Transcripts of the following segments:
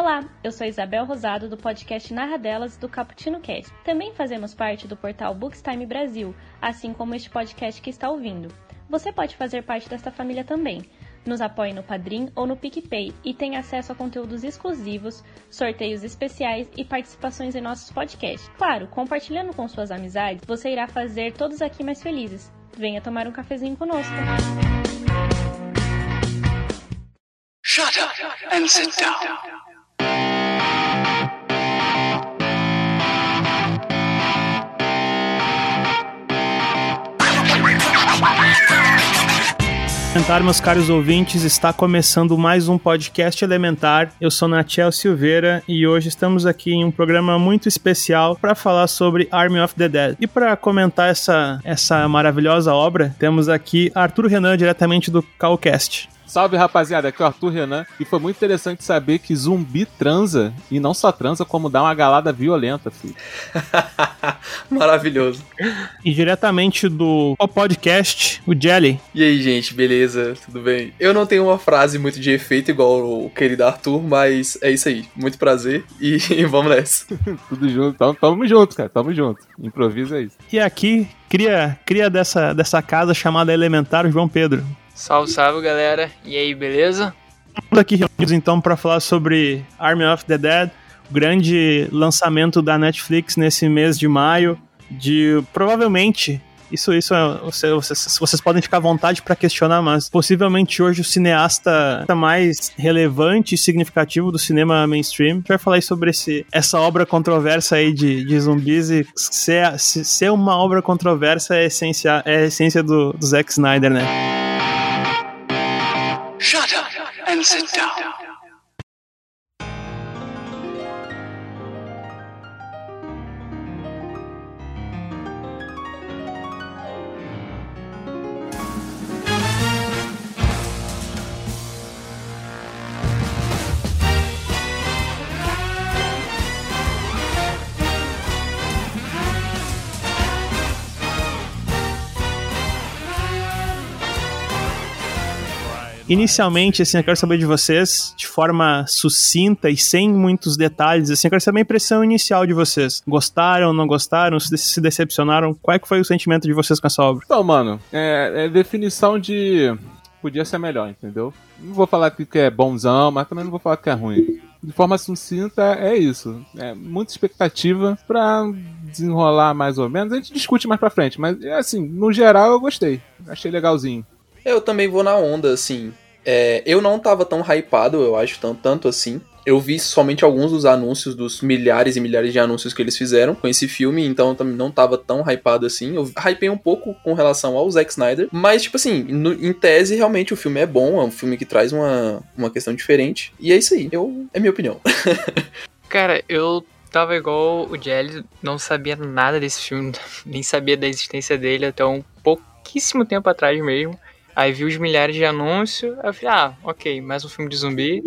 Olá, eu sou Isabel Rosado do podcast Narradelas do Caputino Cast. Também fazemos parte do portal Bookstime Brasil, assim como este podcast que está ouvindo. Você pode fazer parte desta família também. Nos apoie no Padrim ou no PicPay e tem acesso a conteúdos exclusivos, sorteios especiais e participações em nossos podcasts. Claro, compartilhando com suas amizades, você irá fazer todos aqui mais felizes. Venha tomar um cafezinho conosco. Shut up and sit down. Elementar, meus caros ouvintes, está começando mais um podcast Elementar. Eu sou Natiel Silveira e hoje estamos aqui em um programa muito especial para falar sobre Army of the Dead. E para comentar essa, essa maravilhosa obra, temos aqui Arthur Renan, diretamente do Calcast. Salve rapaziada, aqui é o Arthur Renan e foi muito interessante saber que zumbi transa e não só transa, como dá uma galada violenta, filho. Maravilhoso. E diretamente do podcast, o Jelly. E aí, gente, beleza? Tudo bem? Eu não tenho uma frase muito de efeito igual o querido Arthur, mas é isso aí. Muito prazer e vamos nessa. Tudo junto, tamo, tamo junto, cara, tamo junto. Improvisa isso. E aqui, cria, cria dessa, dessa casa chamada Elementar, o João Pedro. Salve, salve galera. E aí, beleza? Estamos aqui reunidos então para falar sobre Army of the Dead, o grande lançamento da Netflix nesse mês de maio, de provavelmente isso, isso é, vocês, vocês podem ficar à vontade para questionar, mas possivelmente hoje o cineasta mais relevante e significativo do cinema mainstream. A gente vai falar sobre esse, essa obra controversa aí de, de zumbis e ser, ser uma obra controversa é a essência, é a essência do, do Zack Snyder, né? And sit down. Inicialmente, assim, eu quero saber de vocês, de forma sucinta e sem muitos detalhes, assim, eu quero saber a impressão inicial de vocês. Gostaram, não gostaram, se, decepcionaram? Qual é que foi o sentimento de vocês com essa obra? Então, mano, é, é definição de... Podia ser melhor, entendeu? Não vou falar que é bonzão, mas também não vou falar que é ruim. De forma sucinta, é isso. É muita expectativa pra desenrolar mais ou menos. A gente discute mais pra frente, mas, assim, no geral eu gostei. Achei legalzinho. Eu também vou na onda, assim. É, eu não tava tão hypado, eu acho, tanto, tanto assim. Eu vi somente alguns dos anúncios, dos milhares e milhares de anúncios que eles fizeram com esse filme, então também não tava tão hypado assim. Eu hypei um pouco com relação ao Zack Snyder, mas, tipo assim, no, em tese, realmente o filme é bom, é um filme que traz uma, uma questão diferente. E é isso aí, eu, é minha opinião. Cara, eu tava igual o Jelly, não sabia nada desse filme, nem sabia da existência dele até um pouquíssimo tempo atrás mesmo. Aí vi os milhares de anúncios, eu falei, ah, ok, mais um filme de zumbi.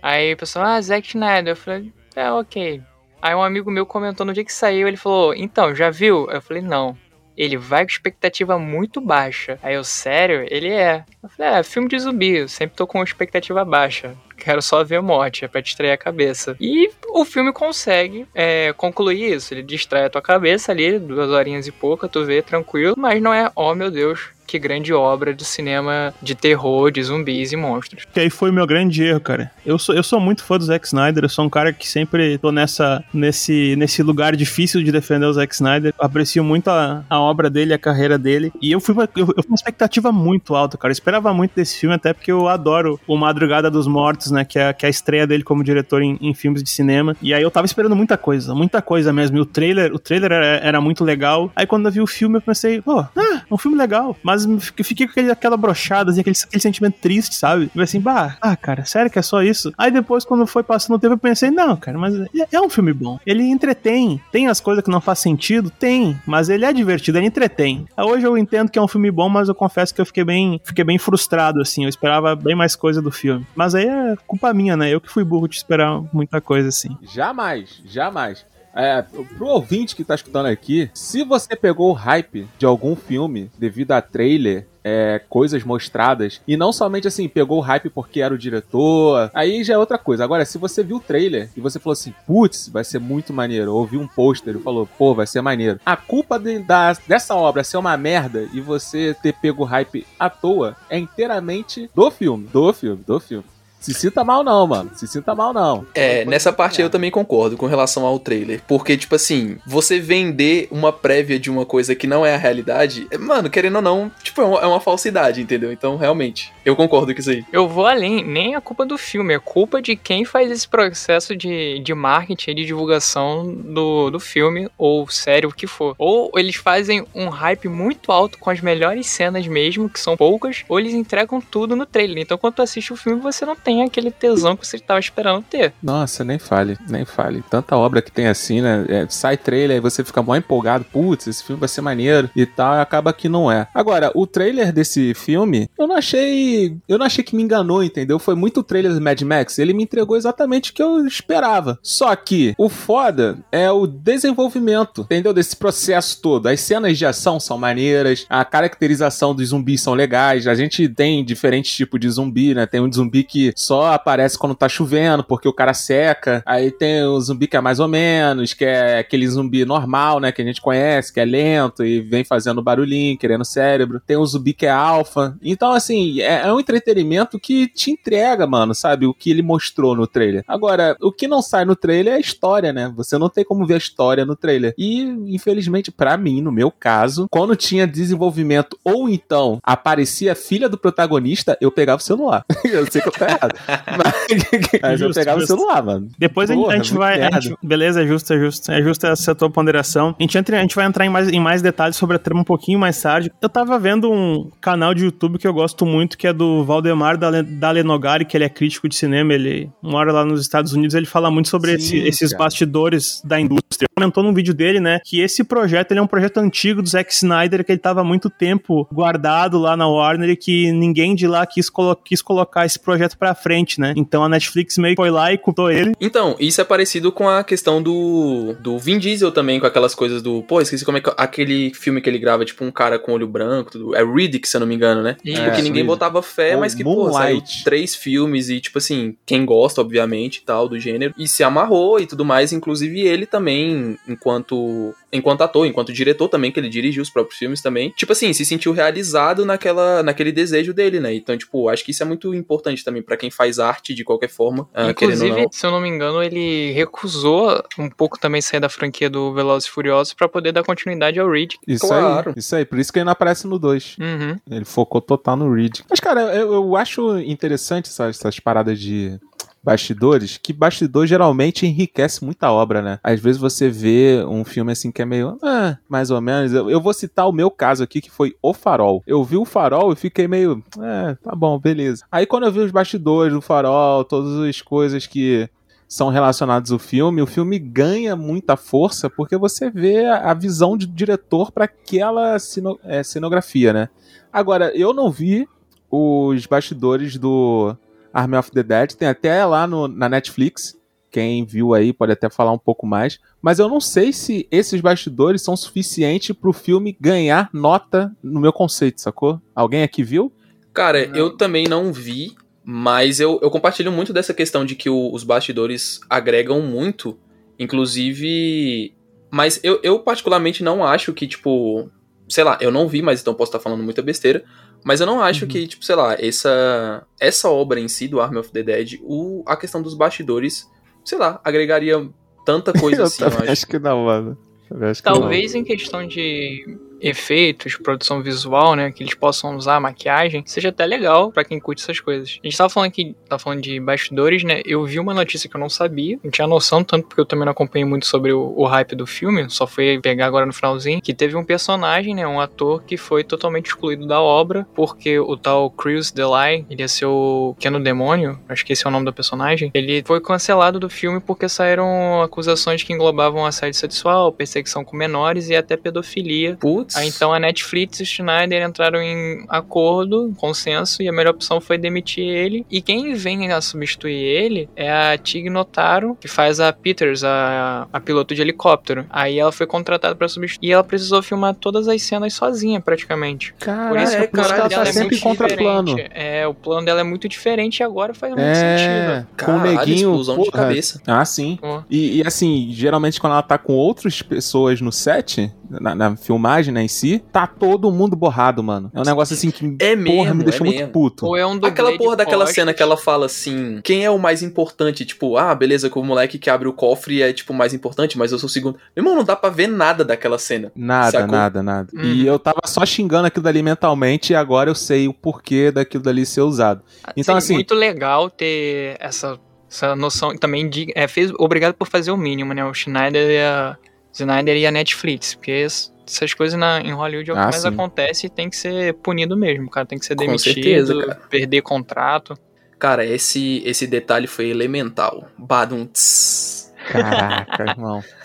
Aí o pessoal, ah, Zack Snyder. Eu falei, é, ok. Aí um amigo meu comentou no dia que saiu, ele falou, então, já viu? Eu falei, não. Ele vai com expectativa muito baixa. Aí eu, sério? Ele é. Eu falei, é, filme de zumbi, eu sempre tô com expectativa baixa. Quero só ver morte, é pra distrair a cabeça. E o filme consegue é, concluir isso. Ele distrai a tua cabeça ali, duas horinhas e pouca, tu vê tranquilo, mas não é, oh meu Deus, que grande obra do cinema de terror, de zumbis e monstros. Que aí foi o meu grande erro, cara. Eu sou, eu sou muito fã do Zack Snyder, eu sou um cara que sempre tô nessa, nesse, nesse lugar difícil de defender o Zack Snyder. Aprecio muito a, a obra dele, a carreira dele. E eu fui, eu, eu fui uma expectativa muito alta, cara. Eu esperava muito desse filme, até porque eu adoro o Madrugada dos Mortos, né? Que é, que é a estreia dele como diretor em, em filmes de cinema. E aí eu tava esperando muita coisa, muita coisa mesmo. E o trailer, o trailer era, era muito legal. Aí quando eu vi o filme, eu pensei, pô, ah, é um filme legal. Mas eu fiquei com aquele, aquela brochada, assim, aquele, aquele sentimento triste, sabe? Eu assim, bah, ah, cara, sério que é só isso? Aí depois, quando foi passando o tempo, eu pensei, não, cara, mas é, é um filme bom. Ele entretém. Tem as coisas que não faz sentido? Tem. Mas ele é divertido, ele entretém. Hoje eu entendo que é um filme bom, mas eu confesso que eu fiquei bem, fiquei bem frustrado, assim. Eu esperava bem mais coisa do filme. Mas aí é culpa minha, né? Eu que fui burro de esperar muita coisa, assim. Jamais, jamais. É, pro ouvinte que tá escutando aqui, se você pegou o hype de algum filme devido a trailer, é, coisas mostradas. E não somente assim, pegou o hype porque era o diretor. Aí já é outra coisa. Agora, se você viu o trailer e você falou assim, putz, vai ser muito maneiro. Ou viu um pôster e falou, pô, vai ser maneiro. A culpa de, da, dessa obra ser uma merda e você ter pego o hype à toa é inteiramente do filme. Do filme, do filme. Se sinta mal não, mano. Se sinta mal não. É, nessa parte eu também concordo com relação ao trailer. Porque, tipo assim, você vender uma prévia de uma coisa que não é a realidade, é, mano, querendo ou não, tipo, é uma, é uma falsidade, entendeu? Então, realmente, eu concordo com isso aí. Eu vou além, nem é culpa do filme, é culpa de quem faz esse processo de, de marketing, de divulgação do, do filme, ou série, o que for. Ou eles fazem um hype muito alto com as melhores cenas mesmo, que são poucas, ou eles entregam tudo no trailer. Então, quando tu assiste o filme, você não tem aquele tesão que você estava esperando ter. Nossa, nem fale, nem fale. Tanta obra que tem assim, né? É, sai trailer, aí você fica mó empolgado, putz, esse filme vai ser maneiro e tal, e acaba que não é. Agora, o trailer desse filme, eu não achei. Eu não achei que me enganou, entendeu? Foi muito o trailer do Mad Max. Ele me entregou exatamente o que eu esperava. Só que o foda é o desenvolvimento, entendeu? Desse processo todo. As cenas de ação são maneiras, a caracterização dos zumbis são legais. A gente tem diferentes tipos de zumbi, né? Tem um zumbi que só aparece quando tá chovendo, porque o cara seca. Aí tem o zumbi que é mais ou menos, que é aquele zumbi normal, né? Que a gente conhece, que é lento e vem fazendo barulhinho, querendo cérebro. Tem o zumbi que é alfa. Então, assim, é, é um entretenimento que te entrega, mano, sabe? O que ele mostrou no trailer. Agora, o que não sai no trailer é a história, né? Você não tem como ver a história no trailer. E, infelizmente, para mim, no meu caso, quando tinha desenvolvimento ou então aparecia a filha do protagonista, eu pegava o celular. eu sei que eu errado. Mas, mas eu Justo, pegava justo. o celular, mano. Depois a gente- Porra, a gente vai. a merda. gente- beleza, é justo, é justo. É justo essa tua ponderação. A gente, entra, a gente vai entrar em mais, em mais detalhes sobre a trama um pouquinho mais tarde. Eu tava vendo um canal de YouTube que eu gosto muito, que é do Valdemar Dale- Dalenogari, que ele é crítico de cinema, ele mora lá nos Estados Unidos, ele fala muito sobre Sim, esse- esses bastidores da indústria. Comentou num vídeo dele, né, que esse projeto ele é um projeto antigo do Zack Snyder, que ele tava há muito tempo guardado lá na Warner e que ninguém de lá quis, colo- quis colocar esse projeto pra frente, né? Então a Netflix meio que foi lá e culpou ele Então, isso é parecido com a questão do, do Vin Diesel também, com aquelas coisas do. Pô, esqueci como é que. Aquele filme que ele grava, tipo, um cara com olho branco. Tudo, é Riddick, se eu não me engano, né? Isso, Tipo, que ninguém Riddick. botava fé, Ou mas que, pô, saiu três filmes e, tipo assim, quem gosta, obviamente, e tal, do gênero. E se amarrou e tudo mais. Inclusive ele também, enquanto. Enquanto ator, enquanto diretor também, que ele dirigiu os próprios filmes também. Tipo assim, se sentiu realizado naquela, naquele desejo dele, né? Então, tipo, acho que isso é muito importante também pra quem faz arte de qualquer forma. ah, Inclusive, não. se eu não me engano, ele recusou um pouco também sair da franquia do Velozes e Furiosos pra poder dar continuidade ao Reed. Isso Claro. aí, isso aí. Por isso que ele não aparece no 2. Uhum. Ele focou total no Reed. Mas, cara, eu, eu acho interessante essas, essas paradas de bastidores, que bastidor geralmente enriquece muita obra, né? Às vezes você vê um filme assim que é meio, ah, mais ou menos. Eu, eu vou citar o meu caso aqui, que foi O Farol. Eu vi o Farol e fiquei meio, é, tá bom, beleza. Aí quando eu vi os bastidores do Farol, todas as coisas que são relacionados ao filme, o filme ganha muita força porque você vê a visão de diretor para aquela é, cenografia, né? Agora, eu não vi os bastidores do Army of the Dead, tem até lá no- na Netflix. Quem viu aí pode até falar um pouco mais. Mas eu não sei se esses bastidores são suficientes pro filme ganhar nota no meu conceito, sacou? Alguém aqui viu? Cara, eu também não vi, mas eu, eu compartilho muito dessa questão de que o- os bastidores agregam muito, inclusive. Mas eu, eu particularmente não acho que, tipo. Sei lá, eu não vi, mas então posso estar falando muita besteira. Mas eu não acho que, tipo, sei lá, essa, essa obra em si do Army of the Dead, o, a questão dos bastidores, sei lá, agregaria tanta coisa eu assim, eu acho. acho que não, mano. Eu acho que não. Talvez em questão de efeitos, produção visual, né, que eles possam usar maquiagem, seja até legal pra quem curte essas coisas. A gente tava falando aqui, tava falando de bastidores, né? Eu vi uma notícia que eu não sabia, não tinha noção tanto porque eu também não acompanhei muito sobre o, o hype do filme, só fui pegar agora no finalzinho, que teve um personagem, né, um ator que foi totalmente excluído da obra porque o tal Chris Delay, ele ia ser o Keanu Demônio, acho que esse é o nome do personagem, ele foi cancelado do filme porque saíram acusações que englobavam assédio sexual, perseguição com menores e até pedofilia Putz, Aí então a Netflix e o Schneider entraram em acordo, em consenso, e a melhor opção foi demitir ele. E quem vem a substituir ele é a Tig Notaro, que faz a Peters, a, a piloto de helicóptero. Aí ela foi contratada pra substituir. E ela precisou filmar todas as cenas sozinha, praticamente. Caraca, Por isso é, que o plano caralho, dela tá é sempre muito em contraplano. diferente. É, o plano dela é muito diferente e agora faz muito É, sentido. com o Caralho, neguinho. explosão de porra. cabeça. Ah, sim. Ó. E, e, assim, geralmente quando ela tá com outras pessoas no set, na, na filmagem né, em si, tá todo mundo borrado, mano. É um negócio assim que, É porra, mesmo, me deixa é muito mesmo. puto. Ou é um Aquela porra daquela cena que ela fala assim: quem é o mais importante? Tipo, ah, beleza, que o moleque que abre o cofre é, tipo, o mais importante, mas eu sou o segundo. Meu irmão, não dá pra ver nada daquela cena. Nada, Sacou? nada, nada. Uhum. E eu tava só xingando aquilo dali mentalmente e agora eu sei o porquê daquilo dali ser usado. Então, Seria assim- muito legal ter essa, essa noção também de. É, fez, obrigado por fazer o mínimo, né? O Schneider e a, Schneider e a Netflix. Porque es- essas coisas na, em Hollywood é o que Ah, mais sim. acontece e tem que ser punido mesmo. O cara tem que ser Com demitido, certeza, perder contrato. Cara, esse, esse detalhe foi elemental. Badum. tss. Caraca, irmão.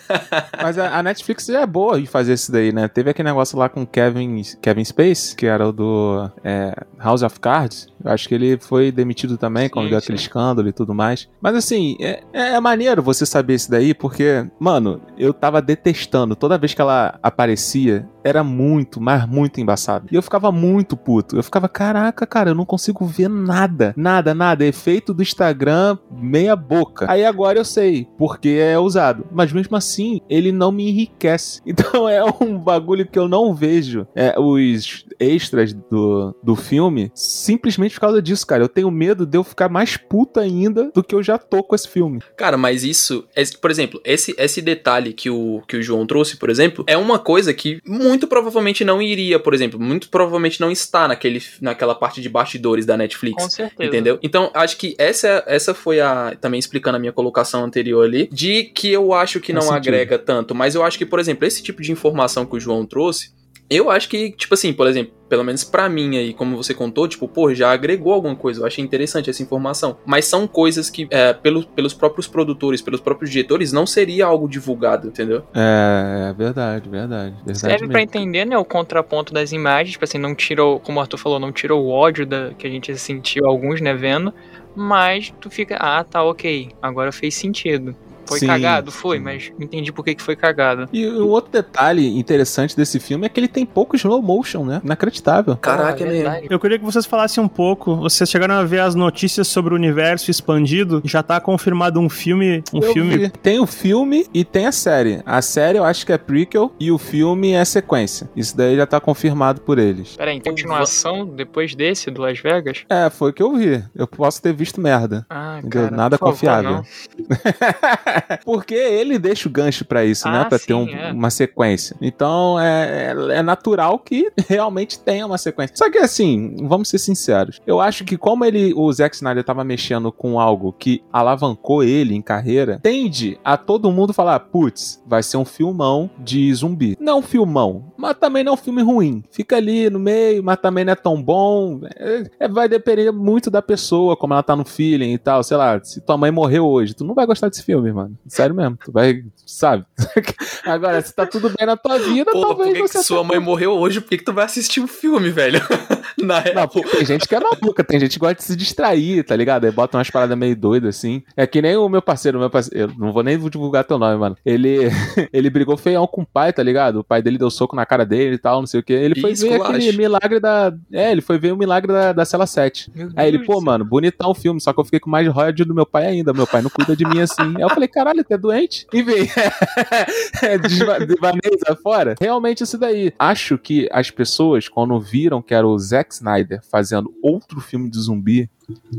Mas a, a Netflix já é boa em fazer isso daí, né? Teve aquele negócio lá com Kevin, Kevin Space, que era o do é, House of Cards. Eu acho que ele foi demitido também quando Sim, deu sim. aquele escândalo e tudo mais. Mas assim, é, é maneiro você saber isso daí, porque, mano, eu tava detestando. Toda vez que ela aparecia, era muito, mas muito embaçado. E eu ficava muito puto. Eu ficava, caraca, cara, eu não consigo ver nada. Nada, nada. Efeito do Instagram, meia boca. Aí agora eu sei porque é usado. Mas mesmo assim, ele não me enriquece. Então é um bagulho que eu não vejo. É, os extras do, do filme, simplesmente por causa disso, cara. Eu tenho medo de eu ficar mais puta ainda do que eu já tô com esse filme. Cara, mas isso, esse- por exemplo, esse, esse detalhe que o, que o João trouxe, por exemplo, é uma coisa que muito provavelmente não iria, por exemplo, muito provavelmente não está naquele, naquela parte de bastidores da Netflix. Com certeza. Entendeu? Então, acho que essa, essa foi a. Também explicando a minha colocação anterior ali, de que eu acho que não sentido. Agrega tanto. Mas eu acho que, por exemplo, esse tipo de informação que o João trouxe, eu acho que, tipo assim, por exemplo, pelo menos pra mim aí, como você contou, tipo, pô, já agregou alguma coisa. Eu achei interessante essa informação. Mas são coisas que, é, pelo, pelos próprios produtores, pelos próprios diretores, não seria algo divulgado, entendeu? É, é verdade, verdade. verdade Serve pra mesmo. entender, né, o contraponto das imagens, tipo assim, não tirou, como o Arthur falou, não tirou o ódio da, que a gente sentiu alguns, né, vendo, mas tu fica, ah, tá, ok, agora fez sentido. Foi Sim, cagado? Foi, sim. mas entendi por que que foi cagado. E um outro detalhe interessante desse filme é que ele tem pouco slow motion, né? Inacreditável. Caraca, Ah, é mesmo. verdade. Eu queria que vocês falassem um pouco. Vocês chegaram a ver as notícias sobre o universo expandido? Já tá confirmado um filme. Um Eu filme. vi. Tem o filme e tem a série. A série eu acho que é prequel e o filme é sequência. Isso daí já tá confirmado por eles. Peraí, em continuação, depois desse, do Las Vegas? É, foi o que eu vi. Eu posso ter visto merda. Ah, cara, Nada por favor, confiável. não. Porque ele deixa o gancho pra isso, né? Ah, Pra ter sim, um- é. uma sequência. Então é, é, é natural que realmente tenha uma sequência. Só que assim, vamos ser sinceros. Eu acho que como ele, o Zack Snyder tava mexendo com algo que alavancou ele em carreira, tende a todo mundo falar, putz, vai ser um filmão de zumbi. Não um filmão, mas também não é um filme ruim. Fica ali no meio, mas também não é tão bom. É- é- vai depender muito da pessoa, como ela tá no feeling e tal. Sei lá, se tua mãe morreu hoje, tu não vai gostar desse filme, mano. Sério mesmo. Tu vai, sabe? Agora, se tá tudo bem na tua vida, Pô, por talvez que, que você sua mãe morreu hoje? Por que, que tu vai assistir o filme, velho? Na real. Não, tem gente que é maluca, tem gente que gosta de se distrair, tá ligado? Aí bota umas paradas meio doidas assim. É que nem o meu parceiro, meu parceiro, eu não vou nem divulgar teu nome, mano. Ele, ele brigou feião com o pai, tá ligado? O pai dele deu soco na cara dele e tal, não sei o que. Ele foi Ih, ver aquele milagre da. É, ele foi ver o milagre da, da cela 7. Meu Aí ele, pô, mano, bonitão o filme, só que eu fiquei com mais royalties do meu pai ainda. Meu pai não cuida de mim assim. Aí eu falei, caralho, tu é doente? Enfim, desva- devaneio sai fora. Realmente isso daí. Acho que as pessoas, quando viram que era o Zack Snyder fazendo outro filme de zumbi,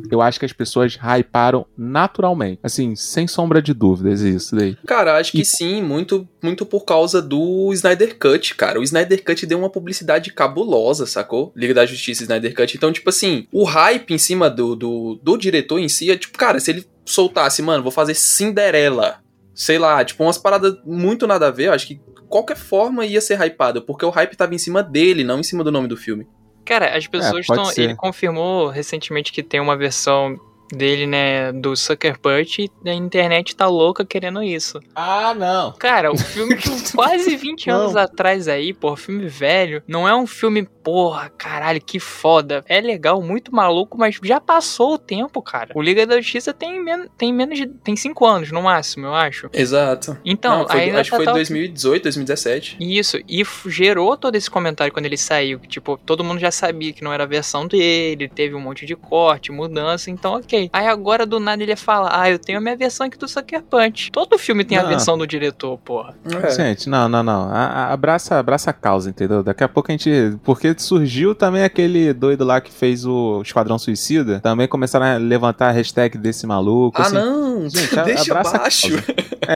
eu acho que as pessoas hyparam naturalmente. Assim, sem sombra de dúvidas, isso daí. Cara, acho que E- sim, muito, muito por causa do Snyder Cut, cara. O Snyder Cut deu uma publicidade cabulosa, sacou? Liga da Justiça Snyder Cut. Então, tipo assim, o hype em cima do, do, do diretor em si é tipo, cara, se ele soltasse, mano, vou fazer Cinderela. Sei lá, tipo, umas paradas muito nada a ver, eu acho que qualquer forma ia ser hypado, porque o hype tava em cima dele, não em cima do nome do filme. Cara, as pessoas pode estão. ser. Ele confirmou recentemente que tem uma versão dele, né, do Sucker Punch, e a internet tá louca querendo isso. Ah, não. Cara, o filme de quase 20 anos atrás aí, porra, filme velho, não é um filme, porra, caralho, que foda. É legal, muito maluco, mas já passou o tempo, cara. O Liga da Justiça tem, men tem menos de. tem 5 anos, no máximo, eu acho. Exato. Então, Não, foi- acho que tá- foi tá- 2018, 2017. Isso, e gerou todo esse comentário quando ele saiu, que tipo, todo mundo já sabia que não era a versão dele, teve um monte de corte, mudança, então ok. Aí agora do nada ele fala, ah, eu tenho a minha versão aqui do Sucker Punch. Todo filme tem a Não. versão do diretor, porra. É. Gente, não, não, não. A- a- abraça, abraça a causa, entendeu? Daqui a pouco a gente. Porque surgiu também aquele doido lá que fez o Esquadrão Suicida. Também começaram a levantar a hashtag desse maluco. Ah, assim. não! Gente, a- Deixa abraça a abaixo.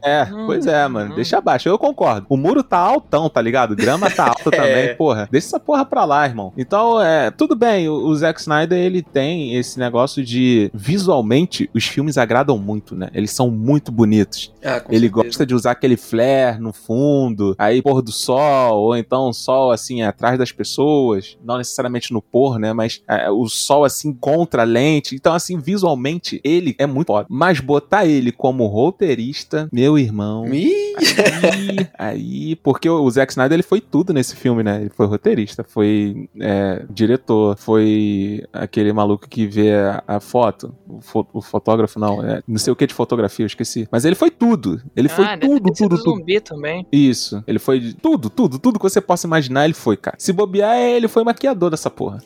É, Hum, pois é, mano. hum. Deixa abaixo. Eu concordo. O muro tá altão, tá ligado? Grama tá alta É. também, porra. Deixa essa porra pra lá, irmão. Então, é, tudo bem. O, o Zack Snyder, ele tem esse negócio de visualmente os filmes agradam muito, né? Eles são muito bonitos. Ah, Ele certeza. gosta de usar aquele flare no fundo, aí pôr do sol, ou então sol assim atrás das pessoas, não necessariamente no pôr, né? Mas é, o sol assim contra a lente. Então, assim, visualmente, ele é muito foda. Mas botar ele como roteirista, meu irmão. Ih, Aí, aí, porque o Zack Snyder ele foi tudo nesse filme, né? Ele foi roteirista, foi é, diretor, foi aquele maluco que vê a, a foto, o, fo- o fotógrafo não, é, não sei o que de fotografia, eu esqueci. Mas ele foi tudo, ele foi ah, deve tudo, ter sido tudo, tudo. zumbi também. Isso, ele foi de tudo, tudo, tudo que você possa imaginar, ele foi, cara. Se bobear, é, ele foi maquiador dessa porra,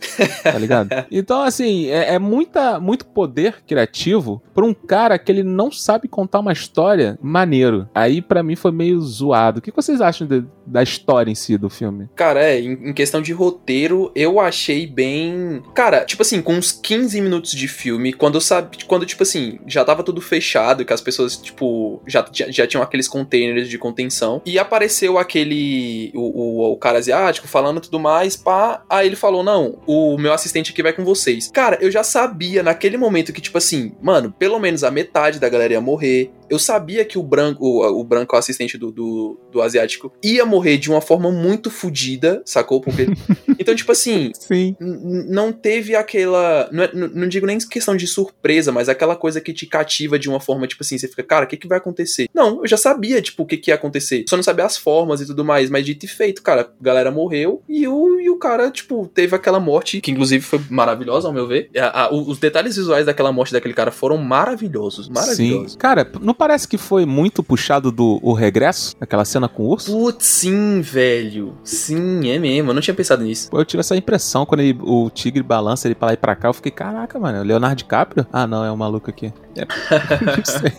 tá ligado? Então, assim, é, é muita, muito poder criativo pra um cara que ele não sabe contar uma história maneiro. Aí, pra mim, foi meio zoado. O que vocês acham de- da história em si do filme? Cara, é, em, em questão de roteiro, eu achei bem. Cara, tipo assim, com uns 15 minutos de filme, quando eu sabe, quando, tipo assim, já tava tudo fechado, que as pessoas, tipo, já, já, já tinham aqueles containers de contenção, e apareceu aquele. O, o, o cara asiático falando tudo mais, pá. Aí ele falou: Não, o meu assistente aqui vai com vocês. Cara, eu já sabia naquele momento que, tipo assim, mano, pelo menos a metade da galera ia morrer. Eu sabia que o branco, o, o branco, o assistente do, do, do asiático, ia morrer de uma forma muito fodida, sacou? Porque. então, tipo assim, não teve aquela. Não, é- não digo nem questão de surpresa, mas aquela coisa que te cativa de uma forma, tipo assim, você fica, cara, o que, que vai acontecer? Não, eu já sabia, tipo, o que, que ia acontecer. Só não sabia as formas e tudo mais, mas dito e feito, cara, a galera morreu e o, e o cara, tipo, teve aquela morte, que inclusive foi maravilhosa, ao meu ver. A- a- os detalhes visuais daquela morte daquele cara foram maravilhosos. Maravilhosos. Sim. Cara, não parece que foi muito puxado do o regresso? Aquela cena com o urso? Putz, sim, velho. Sim, é mesmo. Eu não tinha pensado nisso. Eu tive essa impressão quando ele- o tigre balança ele pra lá e pra cá. Eu fiquei, caraca, mano, Leonardo DiCaprio? Ah, não, é um maluco aqui. É. Não sei.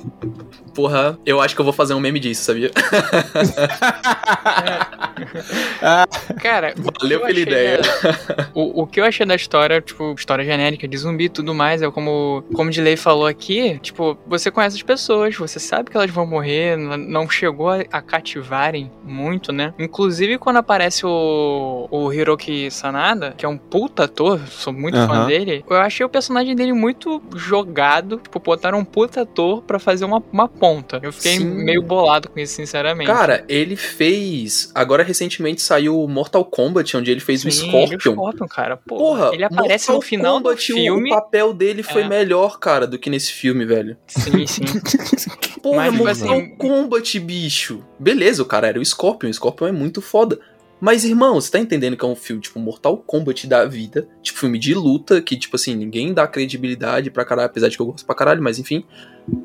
Porra, eu acho que eu vou fazer um meme disso, sabia? Cara, Valeu eu pela ideia. da- o, o que eu achei da história, tipo, história genérica de zumbi e tudo mais, é como, como o Dilei falou aqui, tipo, você conhece as pessoas, você sabe que elas vão morrer, não chegou a, a cativarem muito, né? Inclusive, quando aparece o, o Hiroki Sanada, que é um puta ator, sou muito fã Aham. dele, eu achei o personagem dele muito jogado, tipo, botaram um puta ator pra fazer uma, uma ponta. Eu fiquei Sim. meio bolado com isso, sinceramente. Cara, ele fez. Agora recentemente saiu o Mortal Kombat, onde ele fez o Sim, Scorpion. ele é Scorpion, cara. Porra, Porra, ele aparece Mortal no final Kombat, do filme. O papel dele foi É. melhor, cara, do que nesse filme, velho. Sim, sim. Porra, Mas, tipo Mortal assim- Kombat, bicho. Beleza, o cara era o Scorpion. O Scorpion é muito foda. Mas, irmão, você tá entendendo que é um filme, tipo, Mortal Kombat da vida. Tipo, filme de luta, que, tipo assim, ninguém dá credibilidade pra caralho, apesar de que eu gosto pra caralho, mas enfim.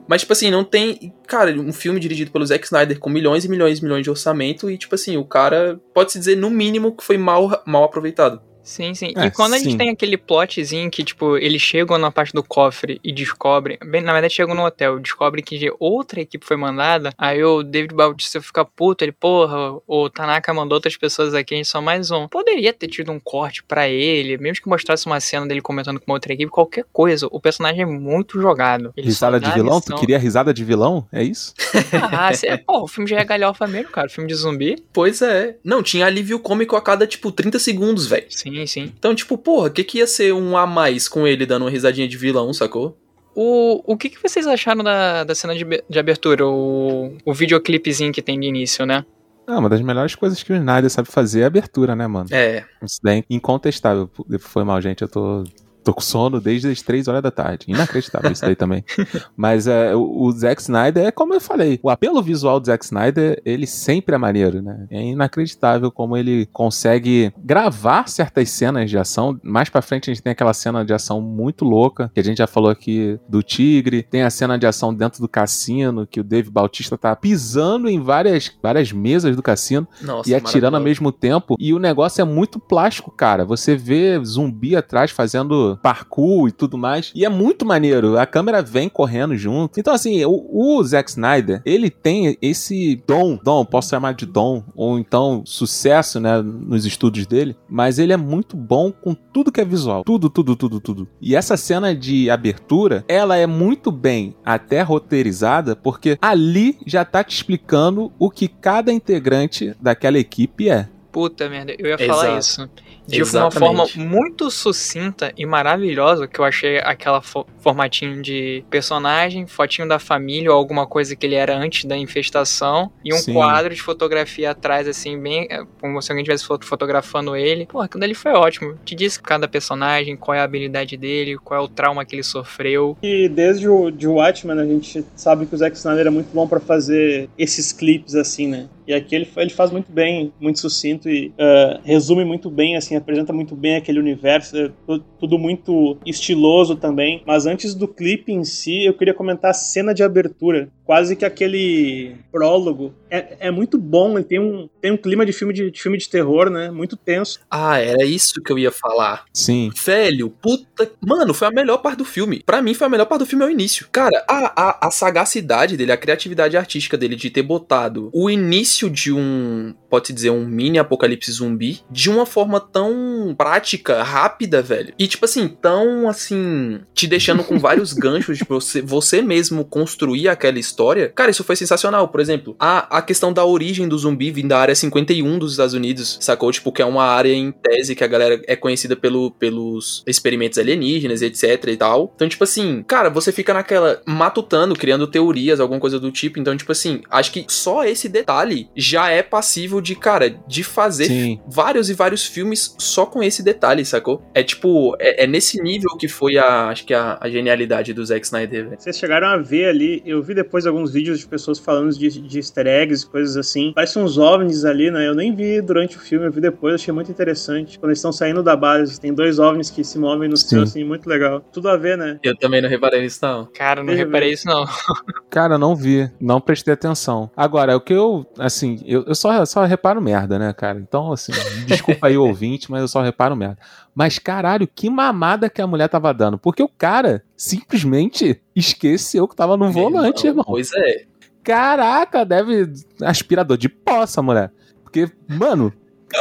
Mas, tipo assim, não tem. Cara, um filme dirigido pelo Zack Snyder com milhões e milhões e milhões de orçamento. E, tipo assim, o cara pode-se dizer, no mínimo, que foi mal, mal aproveitado. Sim, sim. É, e quando a sim. gente tem aquele plotzinho que, tipo, eles chegam na parte do cofre e descobrem. Bem, na verdade, chegam no hotel, descobrem que outra equipe foi mandada. Aí o David Bautista fica puto, ele, porra, o Tanaka mandou outras pessoas aqui, a gente só mais um. Poderia ter tido um corte pra ele, mesmo que mostrasse uma cena dele comentando com uma outra equipe, qualquer coisa. O personagem é muito jogado. Ele risada de vilão? Tu lição. queria risada de vilão? É isso? Ah, cê, pô, o filme já é galhofa mesmo, cara. Filme de zumbi. Pois é. Não, tinha alívio cômico a cada, tipo, 30 segundos, velho. Sim, sim. Então, tipo, porra, o que, que ia ser um a mais com ele dando uma risadinha de vilão, sacou? O, o que, que vocês acharam da, da cena de, de abertura? O, o videoclipezinho que tem de início, né? Ah, uma das melhores coisas que o Snyder sabe fazer é a abertura, né, mano? É. Isso daí é incontestável. Foi mal, gente. Eu tô tô com sono desde as 3 horas da tarde. Inacreditável isso daí também. Mas é, o, o Zack Snyder é como eu falei, o apelo visual do Zack Snyder, ele sempre é maneiro, né? É inacreditável como ele consegue gravar certas cenas de ação. Mais pra frente a gente tem aquela cena de ação muito louca, que a gente já falou aqui do Tigre. Tem a cena de ação dentro do cassino, que o Dave Bautista tá pisando em várias, várias mesas do cassino Nossa, e atirando ao mesmo tempo. E o negócio é muito plástico, cara. Você vê zumbi atrás fazendo parkour e tudo mais. E é muito maneiro. A câmera vem correndo junto. Então, assim, o, o Zack Snyder, ele tem esse dom, dom, posso chamar de dom, ou então sucesso, né, nos estudos dele. Mas ele é muito bom com tudo que é visual. Tudo, tudo, tudo, tudo. E essa cena de abertura, ela é muito bem até roteirizada, porque ali já tá te explicando o que cada integrante daquela equipe é. Puta merda, eu ia falar Exato. isso. De uma Exatamente. forma muito sucinta e maravilhosa, que eu achei aquela fo- formatinho de personagem, fotinho da família ou alguma coisa que ele era antes da infestação, e um Sim. quadro de fotografia atrás, assim, bem é, como se alguém estivesse fo- fotografando ele. Pô, aquilo ali foi ótimo. Te disse cada personagem, qual é a habilidade dele, qual é o trauma que ele sofreu. E desde o de Watchmen a gente sabe que o Zack Snyder é muito bom pra fazer esses clipes assim, né? E aqui ele, ele faz muito bem, muito sucinto e ah, resume muito bem, assim, apresenta muito bem aquele universo, é tu- tudo muito estiloso também. Mas antes do clipe em si, eu queria comentar a cena de abertura. Quase que aquele prólogo. É, é muito bom, ele tem um, tem um clima de filme de, de filme de terror, né? Muito tenso. Ah, era isso que eu ia falar. Sim. Velho, puta. Mano, foi a melhor parte do filme. Pra mim, foi a melhor parte do filme ao início. Cara, a, a, a sagacidade dele, a criatividade artística dele de ter botado o início de um. Pode-se dizer, um mini apocalipse zumbi de uma forma tão prática, rápida, velho. E, tipo assim, tão assim. Te deixando com vários ganchos de você, você mesmo construir aquela história. Cara, isso foi sensacional. Por exemplo, a, a questão da origem do zumbi vindo da área 51 dos Estados Unidos, sacou? Tipo, que é uma área em tese que a galera é conhecida pelo, pelos experimentos alienígenas, etc e tal. Então, tipo assim, cara, você fica naquela matutando, criando teorias, alguma coisa do tipo. Então, tipo assim, acho que só esse detalhe já é passível de, cara, de fazer Sim. vários e vários filmes só com esse detalhe, sacou? É tipo, é, é nesse nível que foi a, acho que a, a genialidade do Zack Snyder, velho. Vocês chegaram a ver ali, eu vi depois alguns vídeos de pessoas falando de, de easter eggs e coisas assim. Parecem uns ovnis ali, né? Eu nem vi durante o filme, eu vi depois, achei muito interessante. Quando eles estão saindo da base, tem dois ovnis que se movem no céu, Sim. assim, muito legal. Tudo a ver, né? Eu também não reparei nisso, não. Cara, não Deixa reparei ver. isso não. Cara, não vi, não prestei atenção. Agora, o que eu, assim, eu, eu só, só reparo merda, né, cara? Então, assim, desculpa aí o ouvinte, mas eu só reparo merda. Mas, caralho, que mamada que a mulher tava dando. Porque o cara simplesmente esqueceu que tava no volante, irmão. Pois é. Caraca, deve. Aspirador de essa mulher. Porque, mano,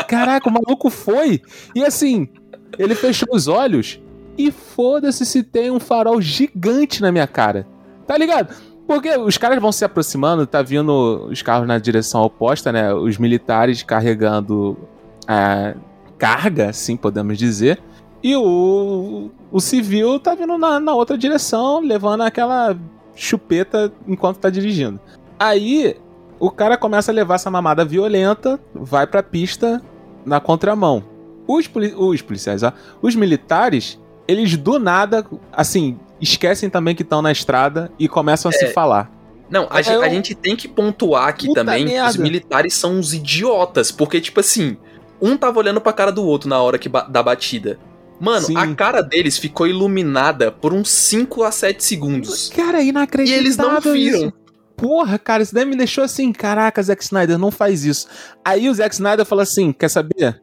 caraca, o maluco foi. E assim, ele fechou os olhos e foda-se se tem um farol gigante na minha cara. Tá ligado? Porque os caras vão se aproximando, tá vindo os carros na direção oposta, né? Os militares carregando a carga, assim podemos dizer. E o, o civil tá vindo na, na outra direção, levando aquela chupeta enquanto tá dirigindo. Aí o cara começa a levar essa mamada violenta, vai pra pista na contramão. Os, poli- os policiais, ó, os militares, eles do nada, assim, esquecem também que estão na estrada e começam a se falar. Não, a, É, eu- a gente tem que pontuar aqui Puta também que os merda. militares são uns idiotas, porque, tipo assim, um tava olhando pra cara do outro na hora que ba- da batida. Mano, Sim. a cara deles ficou iluminada por uns 5 a 7 segundos. Cara, é E inacreditável eles não isso. viram. Porra, cara, isso daí me deixou assim, caraca, Zack Snyder, não faz isso. Aí o Zack Snyder fala assim, quer saber?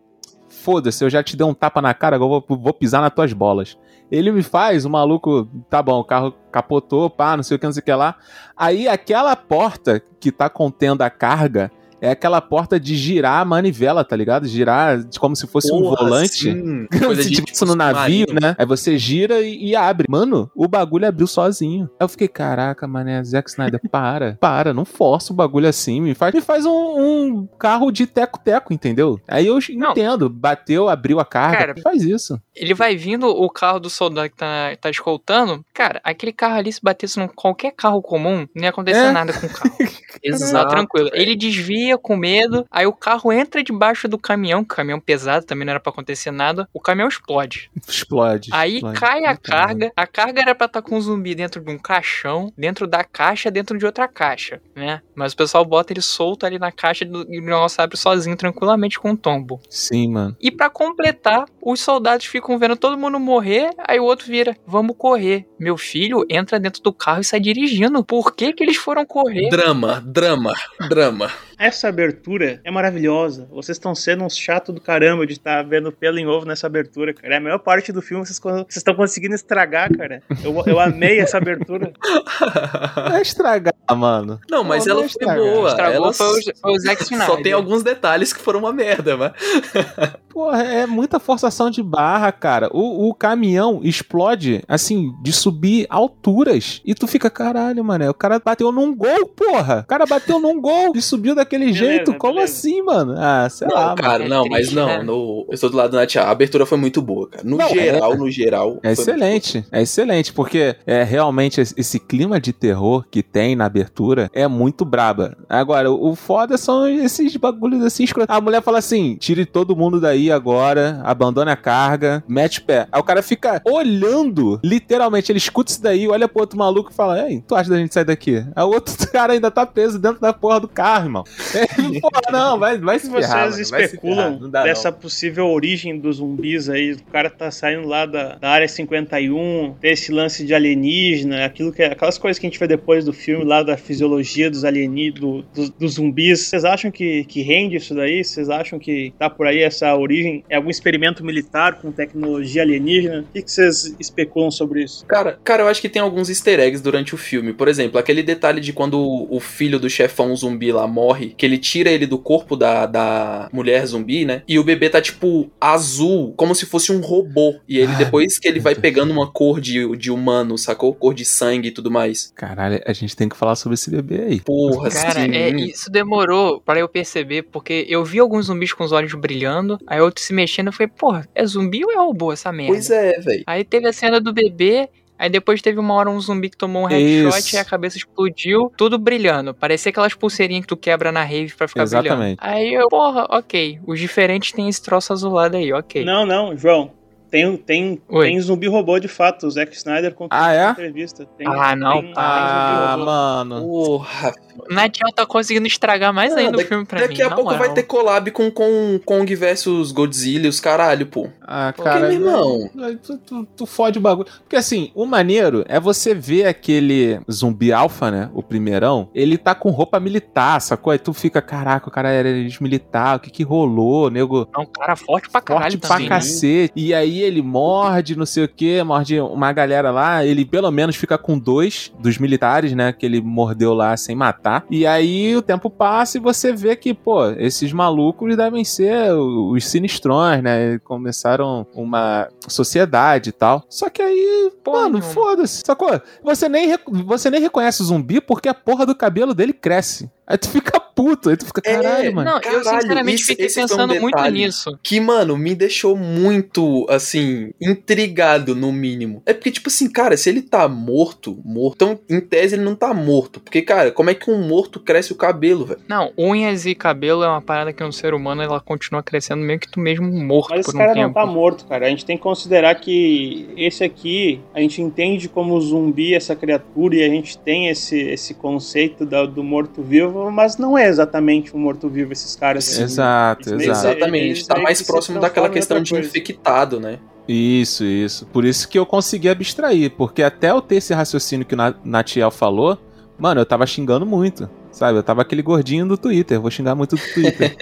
Foda-se, eu já te dei um tapa na cara, agora eu vou, vou pisar nas tuas bolas. Ele me faz, o maluco, tá bom, o carro capotou, pá, não sei o que, não sei o que lá. Aí aquela porta que tá contendo a carga é aquela porta de girar a manivela, tá ligado? Girar de- como se fosse um Porra, volante. sim. Como se tivesse no navio, né? Aí você gira e, e abre. Mano, o bagulho abriu sozinho. Aí eu fiquei, caraca, mané, Zack Snyder, para. para, não força o bagulho assim. Me faz, me faz um, um carro de teco-teco, entendeu? Aí eu Não. entendo. Bateu, abriu a carga. Cara, faz isso. Ele vai vindo o carro do soldado que tá, tá escoltando. Cara, aquele carro ali, se batesse num qualquer carro comum, não ia acontecer É. nada com o carro. Exato, tranquilo. Ele desvia com medo, aí o carro entra debaixo do caminhão, caminhão pesado, também não era pra acontecer nada, o caminhão explode. Explode. Aí explode. cai a carga, a carga era pra estar com um zumbi dentro de um caixão, dentro da caixa, dentro de outra caixa, né? Mas o pessoal bota ele solto ali na caixa do- e o negócio abre sozinho, tranquilamente com um tombo. Sim, mano. E pra completar, os soldados ficam vendo todo mundo morrer, aí o outro vira, vamos correr. Meu filho entra dentro do carro e sai dirigindo. Por que que eles foram correr? Drama, drama, drama. Essa abertura é maravilhosa. Vocês estão sendo uns chato do caramba de estar vendo pelo em ovo nessa abertura, cara. É a maior parte do filme vocês estão conseguindo estragar, cara. Eu, eu amei essa abertura. Não é estragar, mano. Não, mas Não, ela não foi estraga. boa. Estragou ela foi o, foi o Zack Snyder. só tem alguns detalhes que foram uma merda, mas. Porra, é muita forçação de barra, cara. O, o caminhão explode, assim, de subir alturas. E tu fica, caralho, mano. O cara bateu num gol, porra. O cara bateu num gol e subiu daquele Beleza, jeito. Como beleza. assim, mano? Ah, sei Não, lá, mano. cara, é não, triste, mas não. né? No, eu estou do lado da Nath. A abertura foi muito boa, cara. No Não, geral, no geral. É excelente, é excelente, porque é realmente esse- clima de terror que tem na abertura é muito braba. Agora, o o foda são esses bagulhos assim escroto. A mulher fala assim: tire todo mundo daí agora, abandone a carga, mete o pé. Aí o cara fica olhando, literalmente, ele escuta isso daí, olha pro outro maluco e fala: Ei, tu acha da gente sair daqui? Aí o outro cara ainda tá preso dentro da porra do carro, irmão. Porra, não, vai, vai se ferrar, vocês mano, vai se ferrar, especulam dá, dessa não. possível origem dos zumbis aí, o cara tá saindo lá da, da área 51, desse lance de alienígena, aquilo que, aquelas coisas que a gente vê depois do filme lá da fisiologia dos alienígenas, do, dos- dos zumbis. Vocês acham que, que rende isso daí? Vocês acham que tá por aí essa origem? É algum experimento militar com tecnologia alienígena? O que, que vocês especulam sobre isso? Cara, cara, eu acho que tem alguns easter eggs durante o filme. Por exemplo, aquele detalhe de quando o, o filho do chefão zumbi lá morre, que ele tira ele do corpo da, da mulher zumbi, né? E o bebê tá, tipo, azul, como se fosse um robô. E ele, Ai, depois que ele vai Deus. pegando uma cor de, de humano, sacou? Cor de sangue e tudo mais. Caralho, a gente tem que falar sobre esse bebê aí. Porra, Cara, sim. é, isso demorou pra eu perceber, porque eu vi alguns zumbis com os olhos brilhando, aí outros se mexendo, eu falei, porra, é zumbi ou é robô essa merda? Pois é, velho. Aí teve a cena do bebê, aí depois teve uma hora um zumbi que tomou um headshot Isso. e a cabeça explodiu, tudo brilhando. Parecia aquelas pulseirinhas que tu quebra na rave pra ficar Exatamente. brilhando. Aí eu, porra, ok, os diferentes têm esse troço azulado aí, ok. Não, não, João. Tem, tem, Oi. tem zumbi robô de fato. O Zack Snyder contou Ah, é? na entrevista. Tem, Ah, não, tem, para. tem zumbi robô. mano. Porra. Natiel tá conseguindo estragar mais Não, ainda daqui- o filme pra mim. Daqui a pouco vai ter collab com, com Kong versus Godzilla e os caralho, pô. Ah, Porque, cara. meu irmão? não- Tu, tu, tu fode o bagulho. Porque assim, o maneiro é você ver aquele zumbi alfa, né? O primeirão. Ele tá com roupa militar, sacou? Aí tu fica, caraca, o cara era militar, o que que rolou, nego? É um cara forte pra caralho Forte pra também. né? cacete. E aí ele morde, não sei o que, morde uma galera lá. Ele pelo menos fica com dois dos militares, né? Que ele mordeu lá sem matar. E aí o tempo passa e você vê que, pô, esses malucos devem ser os sinistrões, né? Começaram uma sociedade e tal. Só que aí, Porra mano, foda-se. Sacou? Você nem, você nem reconhece o zumbi porque a porra do cabelo dele cresce. Aí tu fica puto, aí tu fica, É, caralho, mano. Não, eu Caralho, sinceramente isso- fiquei esse foi um pensando muito nisso. que, mano, me deixou muito, assim, intrigado, no mínimo. É porque, tipo assim, cara, se ele tá morto, morto, então, em tese, ele não tá morto. Porque, cara, como é que um morto cresce o cabelo, velho? Não, unhas e cabelo é uma parada que no ser humano ela continua crescendo meio que tu mesmo morto Mas por esse um cara tempo. não tá morto, cara. A gente tem que considerar que esse aqui, a gente entende como zumbi essa criatura e a gente tem esse, esse conceito da- do morto-vivo, mas não é exatamente um morto-vivo esses caras. assim. Exato, Eles exato. Exatamente, eles tá meio mais próximo daquela questão de infectado, né? Isso, isso. Por isso que eu consegui abstrair, porque até eu ter esse raciocínio que o Na- Natiel falou, mano, eu tava xingando muito, sabe? Eu tava aquele gordinho do Twitter, vou xingar muito do Twitter.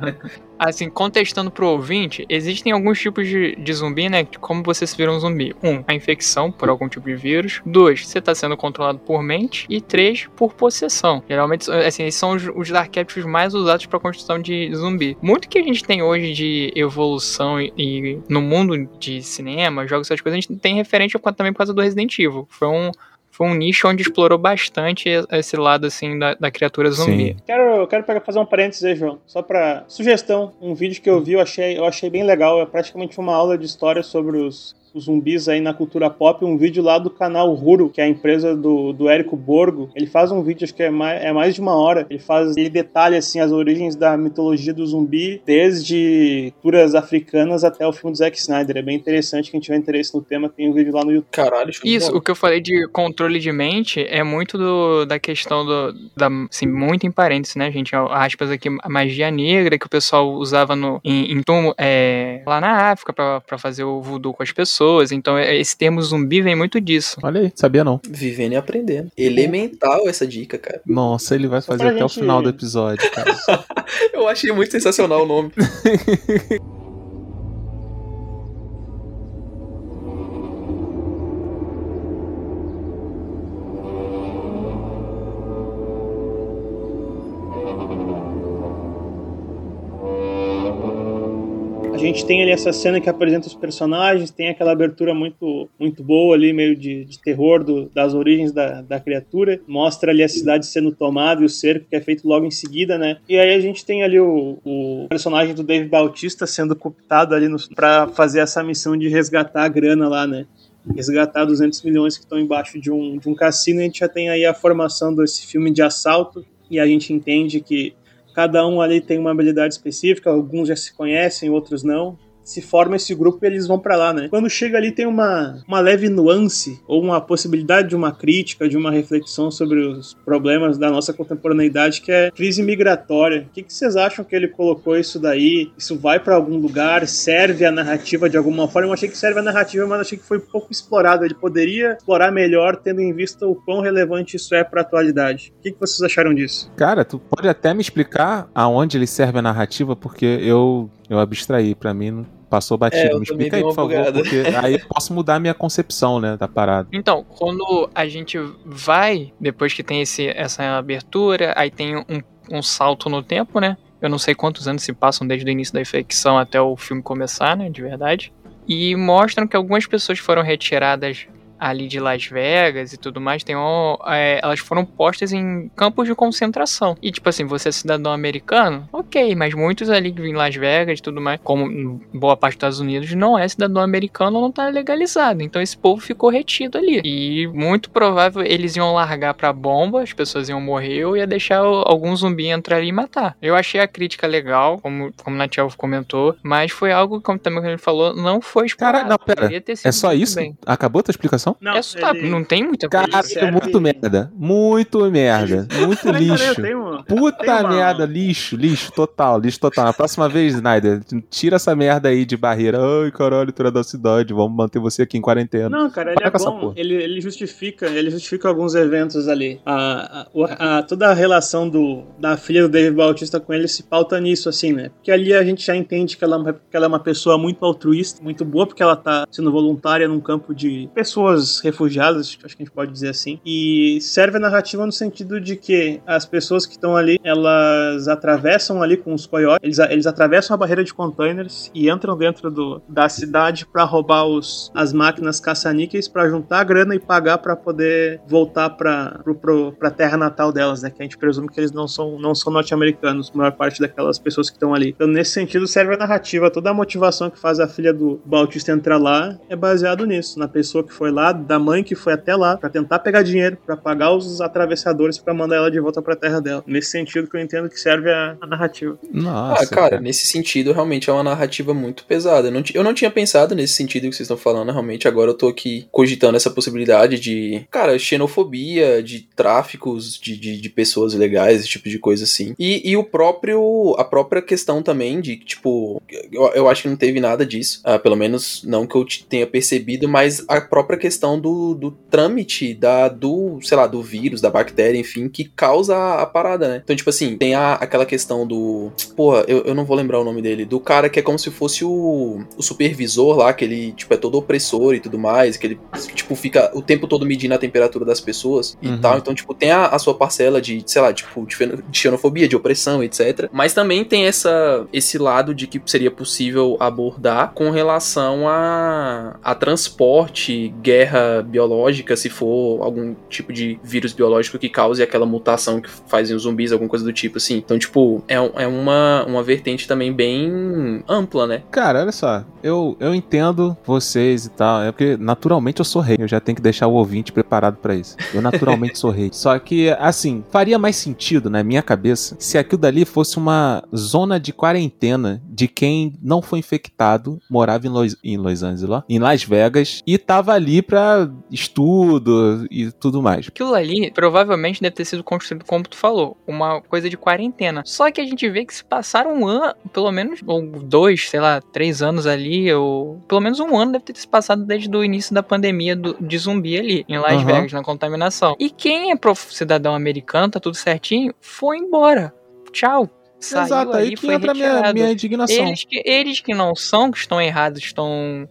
Assim, contestando pro ouvinte, existem alguns tipos de, de zumbi, né? De como você se vira um zumbi. Um, a infecção por algum tipo de vírus. Dois, você tá sendo controlado por mente. E três, por possessão. Geralmente, assim, esses são os, os arquétipos mais usados pra construção de zumbi. Muito que a gente tem hoje de evolução e, e no mundo de cinema, jogos, essas coisas, a gente tem referente também por causa do Resident Evil. Foi um, foi um nicho onde explorou bastante esse lado, assim, da, da criatura zumbi. Sim. Quero, eu quero pegar, fazer um parênteses aí, João. Só pra sugestão, um vídeo que eu vi, eu achei, eu achei bem legal. É praticamente uma aula de história sobre os zumbis aí na cultura pop, um vídeo lá do canal Huro, que é a empresa do, do Érico Borgo. Ele faz um vídeo, acho que é mais, é mais de uma hora. Ele faz, ele detalha assim as origens da mitologia do zumbi, desde culturas africanas até o filme do Zack Snyder. É bem interessante. Quem tiver interesse no tema, tem um vídeo lá no YouTube. Caralho, Isso, o que eu falei de controle de mente é muito do, da questão do, da, assim, muito em parênteses, né, gente, aspas aqui, a magia negra que o pessoal usava no, em, em túmulo, é, lá na África pra fazer o voodoo com as pessoas, então é- esse termo zumbi vem muito disso. Olha aí, sabia não. Vivendo e aprendendo. Elemental essa dica, cara. Nossa, ele vai fazer até o gente- final do episódio, cara. Eu achei muito sensacional o nome. gente tem ali essa cena que apresenta os personagens, tem aquela abertura muito, muito boa ali, meio de, de terror do- das origens da, da criatura. Mostra ali a cidade sendo tomada e o cerco que é feito logo em seguida, né? E aí a gente tem ali o, o personagem do Dave Bautista sendo cooptado ali pra fazer essa missão de resgatar a grana lá, né? Resgatar 200 milhões que estão embaixo de um, de um cassino. A gente já tem aí a formação desse filme de assalto e a gente entende que Cada um ali tem uma habilidade específica, alguns já se conhecem, outros não. Se forma esse grupo e eles vão pra lá, né? Quando chega ali tem uma, uma leve nuance ou uma possibilidade de uma crítica, de uma reflexão sobre os problemas da nossa contemporaneidade, que é crise migratória. O que, que vocês acham que ele colocou isso daí? Isso vai pra algum lugar? Serve a narrativa de alguma forma? Eu achei que serve a narrativa, mas achei que foi pouco explorado. Ele poderia explorar melhor, tendo em vista o quão relevante isso é pra atualidade. O que, que vocês acharam disso? Cara, tu pode até me explicar aonde ele serve a narrativa, porque eu, eu abstraí, pra mim não passou batido. É, me explica aí, por favor, porque aí eu posso mudar a minha concepção, né, da parada. Então, quando a gente vai, depois que tem esse, essa abertura, aí tem um, um salto no tempo, né? Eu não sei quantos anos se passam desde o início da infecção até o filme começar, né? De verdade. E mostram que algumas pessoas foram retiradas ali de Las Vegas e tudo mais, tem um, é, elas foram postas em campos de concentração. E tipo assim, você é cidadão americano? Ok, mas muitos ali que vêm em Las Vegas e tudo mais, como boa parte dos Estados Unidos, não é cidadão americano ou não tá legalizado. Então esse povo ficou retido ali. E muito provável eles iam largar pra bomba, as pessoas iam morrer ou ia deixar algum zumbi entrar ali e matar. Eu achei a crítica legal, como, como o Natiel comentou, mas foi algo, como também ele falou, não foi explorado. Cara, não, pera. É só isso? bem. Acabou a tua explicação? Não, é só, ele- não tem muita Cara, coisa. serve- muito merda. Muito merda. Muito lixo. Puta uma- merda, lixo, lixo total, lixo total. Na próxima vez, Snyder, tira essa merda aí de barreira. Ai, caralho, tu é da cidade, vamos manter você aqui em quarentena. Não, cara, ele Para é bom. Ele, ele justifica, ele justifica alguns eventos ali. A, a- a- toda a relação do, da filha do Dave Bautista com ele se pauta nisso, assim, né? Porque ali a gente já entende que ela, é que ela é uma pessoa muito altruísta, muito boa, porque ela tá sendo voluntária num campo de pessoas refugiadas, acho que a gente pode dizer assim. E serve a narrativa no sentido de que as pessoas que estão ali, elas atravessam ali com os coiotes, eles, eles atravessam a barreira de containers e entram dentro do, da cidade pra roubar os, as máquinas caça-níqueis pra juntar a grana e pagar pra poder voltar pro, pra terra natal delas, né? Que a gente presume que eles não são, não são norte-americanos, a maior parte daquelas pessoas que estão ali. Então, nesse sentido, serve a narrativa. Toda a motivação que faz a filha do Bautista entrar lá é baseado nisso, na pessoa que foi lá, da mãe que foi até lá pra tentar pegar dinheiro, pra pagar os atravessadores pra mandar ela de volta pra terra dela. Nesse sentido que eu entendo que serve a, a narrativa. Nossa. ah, cara, nesse sentido, realmente é uma narrativa muito pesada. Eu não, eu não tinha pensado nesse sentido que vocês estão falando, realmente. Agora eu tô aqui cogitando essa possibilidade de, cara, xenofobia, de tráficos de, de, de pessoas legais, esse tipo de coisa assim. E, e o próprio, a própria questão também de, tipo, eu, eu acho que não teve nada disso, ah, pelo menos não que eu tenha percebido, mas a própria questão do, do trâmite da, do, sei lá, do vírus, da bactéria, enfim, que causa a, a parada, né? Então, tipo assim, tem a, aquela questão do. Porra, eu, eu não vou lembrar o nome dele. Do cara que é como se fosse o, o supervisor lá, que ele, tipo, é todo opressor e tudo mais, que ele, tipo, fica o tempo todo medindo a temperatura das pessoas e Uhum. tal. Então, tipo, tem a, a sua parcela de, sei lá, tipo, de xenofobia, de opressão, etc. Mas também tem essa, esse lado de que seria possível abordar com relação a, a transporte, guerra biológica, se for algum tipo de vírus biológico que cause aquela mutação que fazem os zumbis, alguma coisa do tipo, assim. Então, tipo, é, é uma, uma vertente também bem ampla, né? Cara, olha só, eu, eu entendo vocês e tal, é porque naturalmente eu sou rei, eu já tenho que deixar o ouvinte preparado pra isso. Eu naturalmente sou rei. Só que, assim, faria mais sentido na minha cabeça se aquilo dali fosse uma zona de quarentena de quem não foi infectado, morava em Los, em Los Angeles, lá, em Las Vegas, e tava ali pra estudo e tudo mais. Aquilo ali provavelmente deve ter sido construído, como tu falou, uma coisa de quarentena. Só que a gente vê que se passaram um ano, pelo menos, ou dois, sei lá, três anos ali, ou pelo menos um ano deve ter se passado desde o início da pandemia do, de zumbi ali, em Las Aham. Vegas, na contaminação. E quem é cidadão americano, tá tudo certinho, foi embora. Tchau. Saiu Exato, aí ali, que foi entra a minha, retirado. minha indignação. Eles que, eles que não são, que estão errados, estão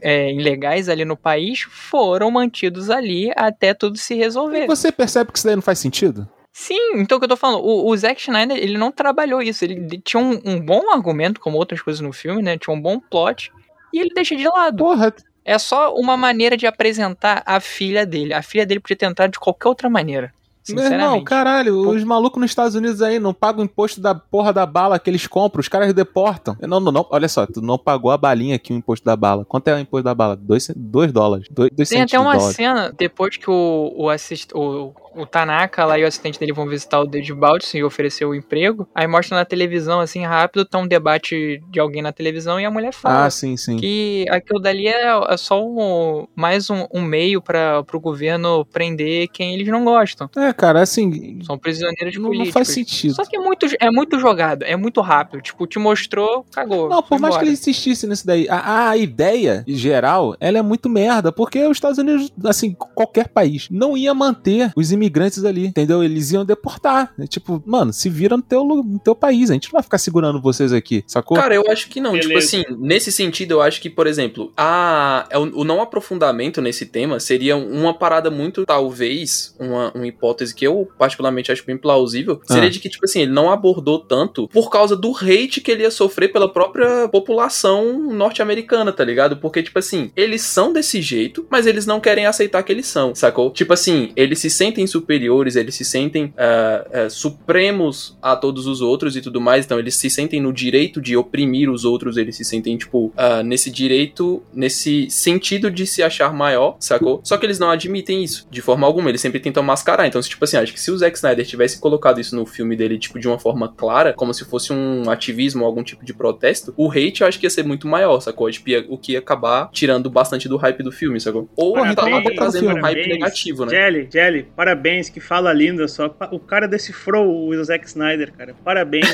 é, ilegais ali no país, foram mantidos ali até tudo se resolver. E você percebe que isso daí não faz sentido? Sim, então o que eu tô falando, o, o Zack Schneider, ele não trabalhou isso, ele tinha um, um bom argumento, como outras coisas no filme, né, tinha um bom plot, e ele deixa de lado. Porra, É só uma maneira de apresentar a filha dele. A filha dele podia ter entrado de qualquer outra maneira, Meu irmão, caralho, os malucos nos Estados Unidos aí não pagam o imposto da porra da bala que eles compram, os caras deportam. Não, não, não, olha só, tu não pagou a balinha aqui, o imposto da bala. Quanto é o imposto da bala? Dois, dois dólares. Dois, dois Tem até uma de dólar. cena, depois que o, o, assist, o, o Tanaka lá e o assistente dele vão visitar o David Baltz e oferecer o emprego, aí mostra na televisão, assim, rápido, tá um debate de alguém na televisão e a mulher fala Ah, sim, sim. que aquilo dali é, é só um, mais um, um meio para o governo prender quem eles não gostam. É, cara, assim, São prisioneiros não, não políticos. faz sentido. Só que é muito, é muito jogado, é muito rápido. Tipo, te mostrou, cagou. Não, por mais que embora. ele insistisse nisso daí, a, a ideia geral, ela é muito merda, porque os Estados Unidos, assim, qualquer país, não ia manter os imigrantes ali, entendeu? Eles iam deportar. né? Tipo, mano, se vira no teu, no teu país, a gente não vai ficar segurando vocês aqui, sacou? Cara, eu acho que não. Tipo Beleza. assim, nesse sentido, eu acho que, por exemplo, a, é o, o não aprofundamento nesse tema seria uma parada muito, talvez, uma, uma hipótese que eu particularmente acho bem plausível, seria Ah. de que, tipo assim, ele não abordou tanto por causa do hate que ele ia sofrer pela própria população norte-americana, tá ligado? Porque, tipo assim, eles são desse jeito, mas eles não querem aceitar que eles são, sacou? Tipo assim, eles se sentem superiores, eles se sentem ah, ah, supremos a todos os outros e tudo mais, então eles se sentem no direito de oprimir os outros, eles se sentem, tipo, ah, nesse direito, nesse sentido de se achar maior, sacou? Só que eles não admitem isso, de forma alguma, eles sempre tentam mascarar. Então, tipo assim, acho que se o Zack Snyder tivesse colocado isso no filme dele, tipo, de uma forma clara, como se fosse um ativismo ou algum tipo de protesto, o hate eu acho que ia ser muito maior, sacou? Tipo, ia- o que ia acabar tirando bastante do hype do filme, sacou? Ou bota no trazendo um hype negativo, né? Jelly, Jelly, parabéns, que fala linda só. O cara decifrou o Zack Snyder, cara. Parabéns.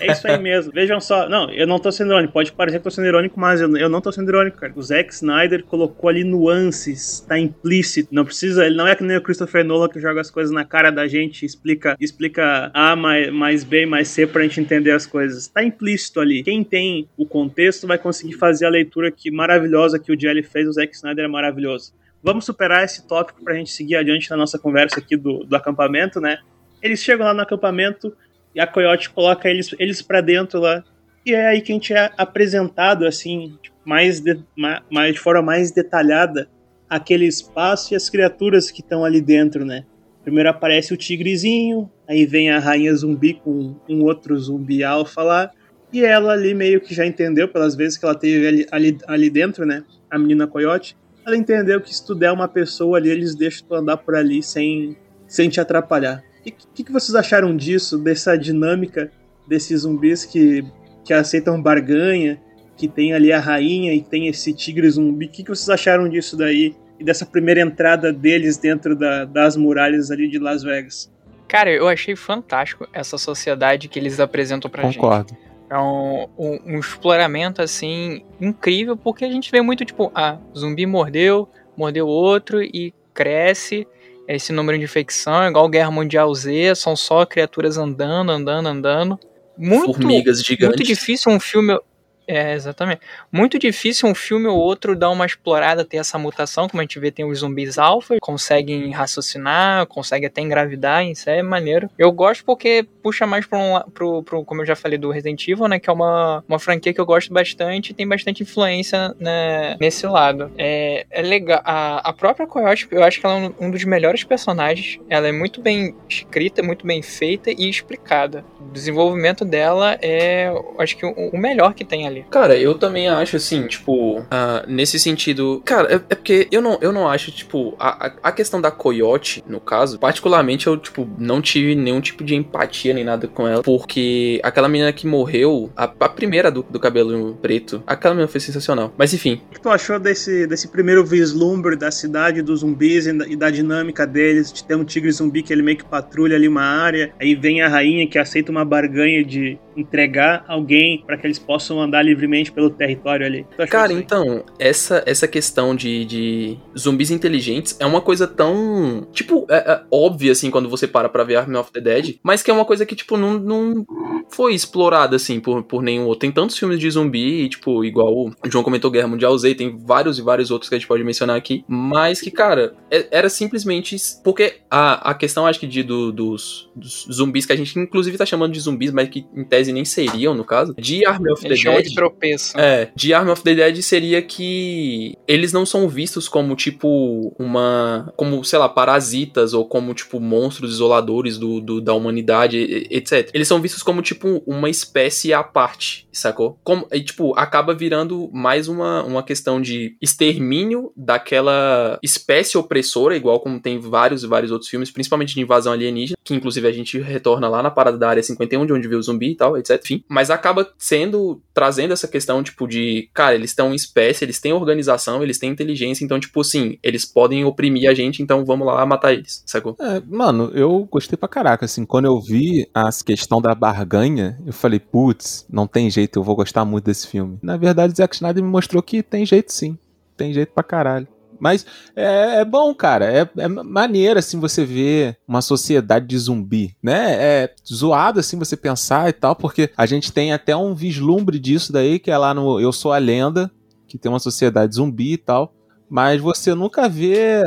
é isso aí mesmo. Vejam só. Não, eu não tô sendo irônico. Pode parecer que eu tô sendo irônico, mas eu, eu não tô sendo irônico, cara. O Zack Snyder colocou ali nuances, tá implícito. Não precisa, ele não é que nem o Christopher Nolan que joga as coisas na cara da gente explica, explica A mais, mais B mais C pra gente entender as coisas. Tá implícito ali. Quem tem o contexto vai conseguir fazer a leitura que maravilhosa que o Jelly fez. O Zack Snyder é maravilhoso. Vamos superar esse tópico pra gente seguir adiante na nossa conversa aqui do, do acampamento, né? Eles chegam lá no acampamento e a Coyote coloca eles, eles para dentro lá. E é aí que a gente é apresentado, assim, tipo, mais de, ma- mais, de forma mais detalhada, aquele espaço e as criaturas que estão ali dentro, né? Primeiro aparece o tigrezinho, aí vem a rainha zumbi com um outro zumbi alfa lá, e ela ali meio que já entendeu, pelas vezes que ela teve ali, ali, ali dentro, né? A menina Coyote, ela entendeu que se tu der uma pessoa ali, eles deixam tu andar por ali sem, sem te atrapalhar. O que, que vocês acharam disso, dessa dinâmica desses zumbis que, que aceitam barganha, que tem ali a rainha e tem esse tigre zumbi? O que, que vocês acharam disso daí? E dessa primeira entrada deles dentro da- das muralhas ali de Las Vegas? Cara, eu achei fantástico essa sociedade que eles apresentam pra gente. Concordo. É um, um, um exploramento, assim, incrível, porque a gente vê muito, tipo, ah, zumbi mordeu, mordeu outro e cresce esse número de infecção, é igual Guerra Mundial Z, são só criaturas andando, andando, andando. Muito, Formigas gigantes. muito difícil um filme... É, exatamente. Muito difícil um filme ou outro dar uma explorada, ter essa mutação, como a gente vê, tem os zumbis alfa, conseguem raciocinar, conseguem até engravidar, isso é maneiro. Eu gosto porque puxa mais pra um, pro, pro, como eu já falei, do Resident Evil, né, que é uma, uma franquia que eu gosto bastante e tem bastante influência né, nesse lado. É, é legal. A, a própria Coyote, eu acho que ela é um, um dos melhores personagens. Ela é muito bem escrita, muito bem feita e explicada. O desenvolvimento dela é, acho que, o, o melhor que tem ali ali. Cara, eu também acho assim, tipo, uh, nesse sentido. Cara, é, é, porque eu não, eu não acho, tipo, a, a questão da Coyote, no caso, particularmente eu, tipo, não tive nenhum tipo de empatia nem nada com ela, porque aquela menina que morreu, a, a primeira do, do cabelo preto, aquela menina foi sensacional. Mas enfim. O que tu achou desse, desse primeiro vislumbre da cidade dos zumbis e da, e da dinâmica deles? De ter um tigre zumbi que ele meio que patrulha ali uma área, aí vem a rainha que aceita uma barganha de entregar alguém para que eles possam andar livremente pelo território ali. Cara, então, essa, essa questão de, de zumbis inteligentes é uma coisa tão, tipo, é, é óbvia, assim, quando você para pra ver Army of the Dead, mas que é uma coisa que, tipo, não, não foi explorada, assim, por, por nenhum outro. Tem tantos filmes de zumbi, tipo, igual o João comentou Guerra Mundial Z, tem vários e vários outros que a gente pode mencionar aqui, mas que, cara, é, era simplesmente... Porque a, a questão, acho que, de, do, dos, dos zumbis, que a gente inclusive tá chamando de zumbis, mas que em tese nem seriam, no caso, de Army of the Dead... tropeço. É, de Army of the Dead seria que eles não são vistos como, tipo, uma... como, sei lá, parasitas ou como, tipo, monstros isoladores do, do da humanidade, etc. Eles são vistos como, tipo, uma espécie à parte, sacou? Como, e, tipo, acaba virando mais uma, uma questão de extermínio daquela espécie opressora, igual como tem vários e vários outros filmes, principalmente de invasão alienígena, que inclusive a gente retorna lá na parada da área 51, de onde veio o zumbi e tal, etc. Enfim, mas acaba sendo, trazendo essa questão, tipo, de, cara, eles estão em espécie, eles têm organização, eles têm inteligência, então, tipo assim, eles podem oprimir a gente, então vamos lá matar eles, sacou? É, mano, eu gostei pra caraca, assim, quando eu vi a questão da barganha, eu falei, putz, não tem jeito, eu vou gostar muito desse filme. Na verdade, Zack Snyder me mostrou que tem jeito sim, tem jeito pra caralho. Mas é, é bom, cara. É, é maneiro, assim, você ver uma sociedade de zumbi, né? É zoado, assim, você pensar e tal, porque a gente tem até um vislumbre disso daí, que é lá no Eu Sou a Lenda, que tem uma sociedade zumbi e tal. Mas você nunca vê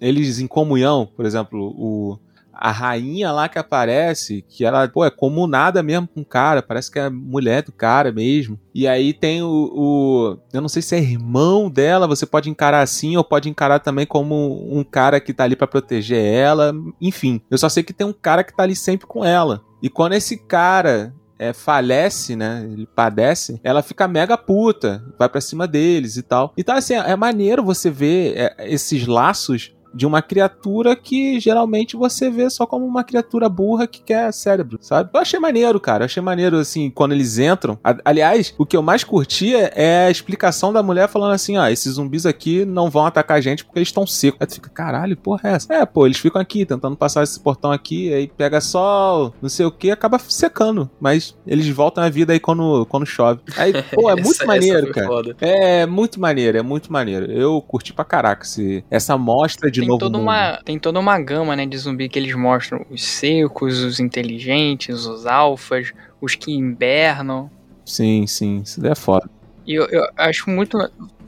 eles em comunhão, por exemplo, o a rainha lá que aparece, que ela, pô, é comunada mesmo com o cara, parece que é mulher do cara mesmo. E aí tem o, o, Eu não sei se é irmão dela, você pode encarar assim, ou pode encarar também como um cara que tá ali para proteger ela. Enfim, eu só sei que tem um cara que tá ali sempre com ela. E quando esse cara é, falece, né? Ele padece, ela fica mega puta, vai para cima deles e tal. Então, assim, é, maneiro você ver é, esses laços de uma criatura que geralmente você vê só como uma criatura burra que quer cérebro, sabe? Eu achei maneiro, cara. Eu achei maneiro, assim, quando eles entram. Aliás, o que eu mais curtia é a explicação da mulher falando assim: ó, esses zumbis aqui não vão atacar a gente porque eles estão secos. Aí tu fica, caralho, porra é essa? É, pô, eles ficam aqui tentando passar esse portão aqui, aí pega sol, não sei o que, acaba secando. Mas eles voltam à vida aí quando, quando chove. Aí, pô, é muito essa, maneiro, essa cara. Foda. É muito maneiro, é muito maneiro. Eu curti pra caraca esse, essa mostra de tem novo toda mundo. uma Tem toda uma gama, né, de zumbi que eles mostram. Os secos, os inteligentes, os alfas, os que invernam. Sim, sim, isso daí é foda. E eu, eu acho muito...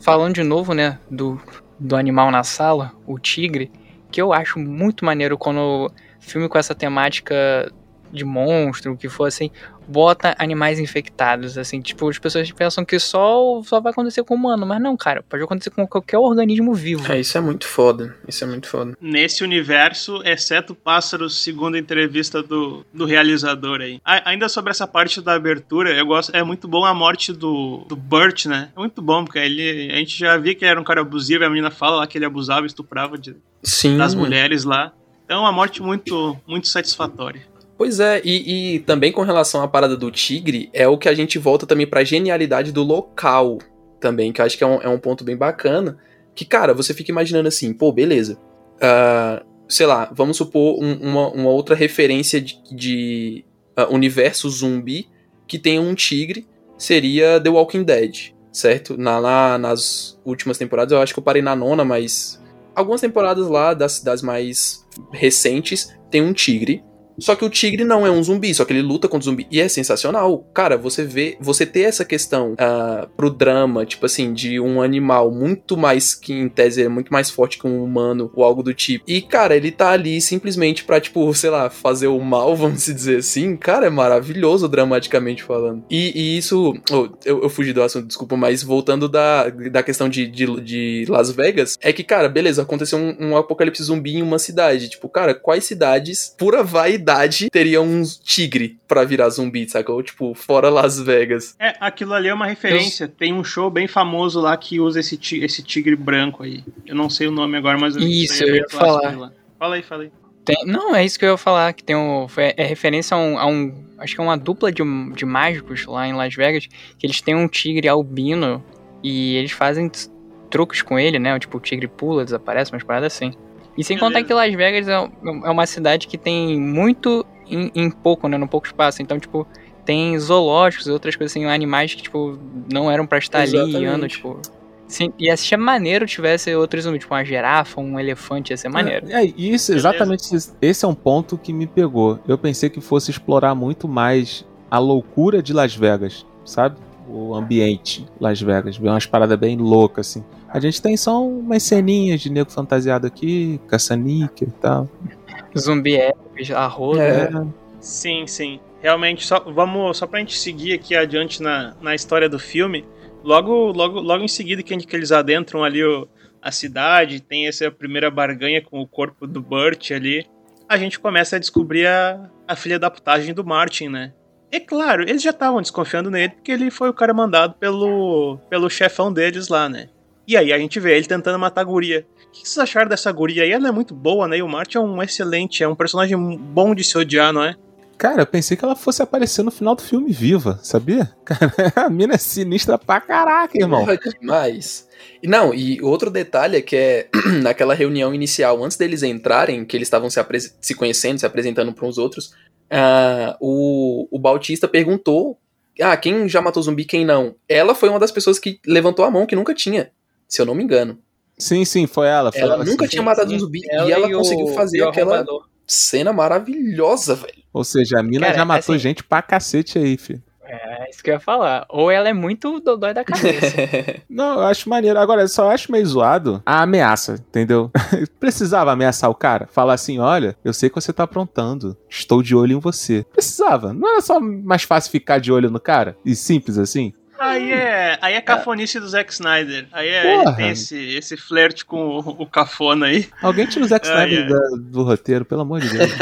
Falando de novo, né, do, do animal na sala, o tigre, que eu acho muito maneiro quando filme com essa temática de monstro, que for assim, bota animais infectados, assim, tipo, as pessoas pensam que só, só vai acontecer com o humano, mas não, cara, pode acontecer com qualquer organismo vivo. É, isso é muito foda, isso é muito foda. Nesse universo, exceto pássaros, segundo a entrevista do, do realizador aí. A, ainda sobre essa parte da abertura, eu gosto, é muito bom a morte do, do Burt, né? É muito bom, porque ele, a gente já via que ele era um cara abusivo, a menina fala lá que ele abusava, estuprava de, Sim. das mulheres lá. Então, é uma morte muito, muito satisfatória. Pois é, e, e, também com relação à parada do tigre, é o que a gente volta também pra genialidade do local também, que eu acho que é um, é um ponto bem bacana. Que, cara, você fica imaginando assim, pô, beleza. Uh, sei lá, vamos supor um, uma, uma, outra referência de, de uh, universo zumbi que tem um tigre, seria The Walking Dead, certo? Na, lá nas últimas temporadas, eu acho que eu parei na nona, mas algumas temporadas lá, das, das mais recentes, tem um tigre Só que o tigre não é um zumbi, só que ele luta contra o zumbi. E é sensacional. Cara, você vê, você ter essa questão ah, pro drama, tipo assim, de um animal muito mais, que em tese é muito mais forte que um humano ou algo do tipo. E, cara, ele tá ali simplesmente pra, tipo, sei lá, fazer o mal, vamos dizer assim. Cara, é maravilhoso dramaticamente falando. E, e isso. oh, eu, eu fugi do assunto, desculpa, mas voltando da, da questão de, de, de Las Vegas, é que, cara, beleza, aconteceu um, um apocalipse zumbi em uma cidade. Tipo, cara, quais cidades, pura vaidade, teriam um tigre pra virar zumbi, sacou? Tipo, fora Las Vegas. É, aquilo ali é uma referência. Tem um show bem famoso lá que usa esse, ti- esse tigre branco aí. Eu não sei o nome agora, mas Isso, aí é eu bem ia falar. Fala aí, fala aí. Tem- não, é isso que eu ia falar, que tem um. foi- É referência a um. a um- acho que é uma dupla de, de mágicos lá em Las Vegas, que eles têm um tigre albino e eles fazem truques com ele, né? Tipo, o tigre pula, desaparece, umas paradas assim. E sem contar que Las Vegas é, é uma cidade que tem muito em, em pouco, né? No pouco espaço. Então, tipo, tem zoológicos e outras coisas assim, animais que, tipo, não eram pra estar ali e Exatamente. andam, tipo. Sim, ia ser maneiro tivesse outros zumbis, tipo uma girafa, um elefante, ia ser maneiro. É, e isso, exatamente esse- esse é um ponto que me pegou. Eu pensei que fosse explorar muito mais a loucura de Las Vegas, sabe? O ambiente Las Vegas, ver umas paradas bem loucas, assim. A gente tem só umas ceninhas de nego fantasiado aqui, caça-níquel e tal. Zumbi é, arroz, É. né? Sim, sim. Realmente, só, vamos, só pra gente seguir aqui adiante na, na história do filme, logo, logo, logo em seguida que, a gente- que eles adentram ali o- a cidade, tem essa primeira barganha com o corpo do Burt ali, a gente começa a descobrir a, a filha da putagem do Martin, né? É claro, eles já estavam desconfiando nele porque ele foi o cara mandado pelo, pelo chefão deles lá, né? E aí a gente vê ele tentando matar a guria. O que vocês acharam dessa guria aí? Ela é muito boa, né? E o Martin é um excelente, é um personagem bom de se odiar, não é? Cara, eu pensei que ela fosse aparecer no final do filme viva, sabia? Cara, a mina é sinistra pra caraca, irmão. Porra, demais. E não, e outro detalhe é que é naquela reunião inicial, antes deles entrarem, que eles estavam se, se conhecendo, se apresentando para uns outros, ah, o, o Bautista perguntou: Ah, quem já matou zumbi, quem não? Ela foi uma das pessoas que levantou a mão que nunca tinha, se eu não me engano. Sim, sim, foi ela. Foi Ela ela nunca sim. tinha matado um zumbi e ela o- conseguiu fazer e o aquela arrombador. cena maravilhosa, velho. Ou seja, a mina Cara, já matou assim- gente pra cacete aí, filho. É isso que eu ia falar. Ou ela é muito dodói da cabeça. Não, eu acho maneiro. Agora, eu só acho meio zoado a ameaça, entendeu? Precisava ameaçar o cara? Falar assim: olha, eu sei que você tá aprontando. Estou de olho em você. Precisava. Não era só mais fácil ficar de olho no cara? E simples assim? Aí é, aí é cafonice do Zack Snyder. Aí é, tem esse, esse flerte com o, o cafona aí. Alguém tira o Zack Snyder ai. da- do roteiro, pelo amor de Deus.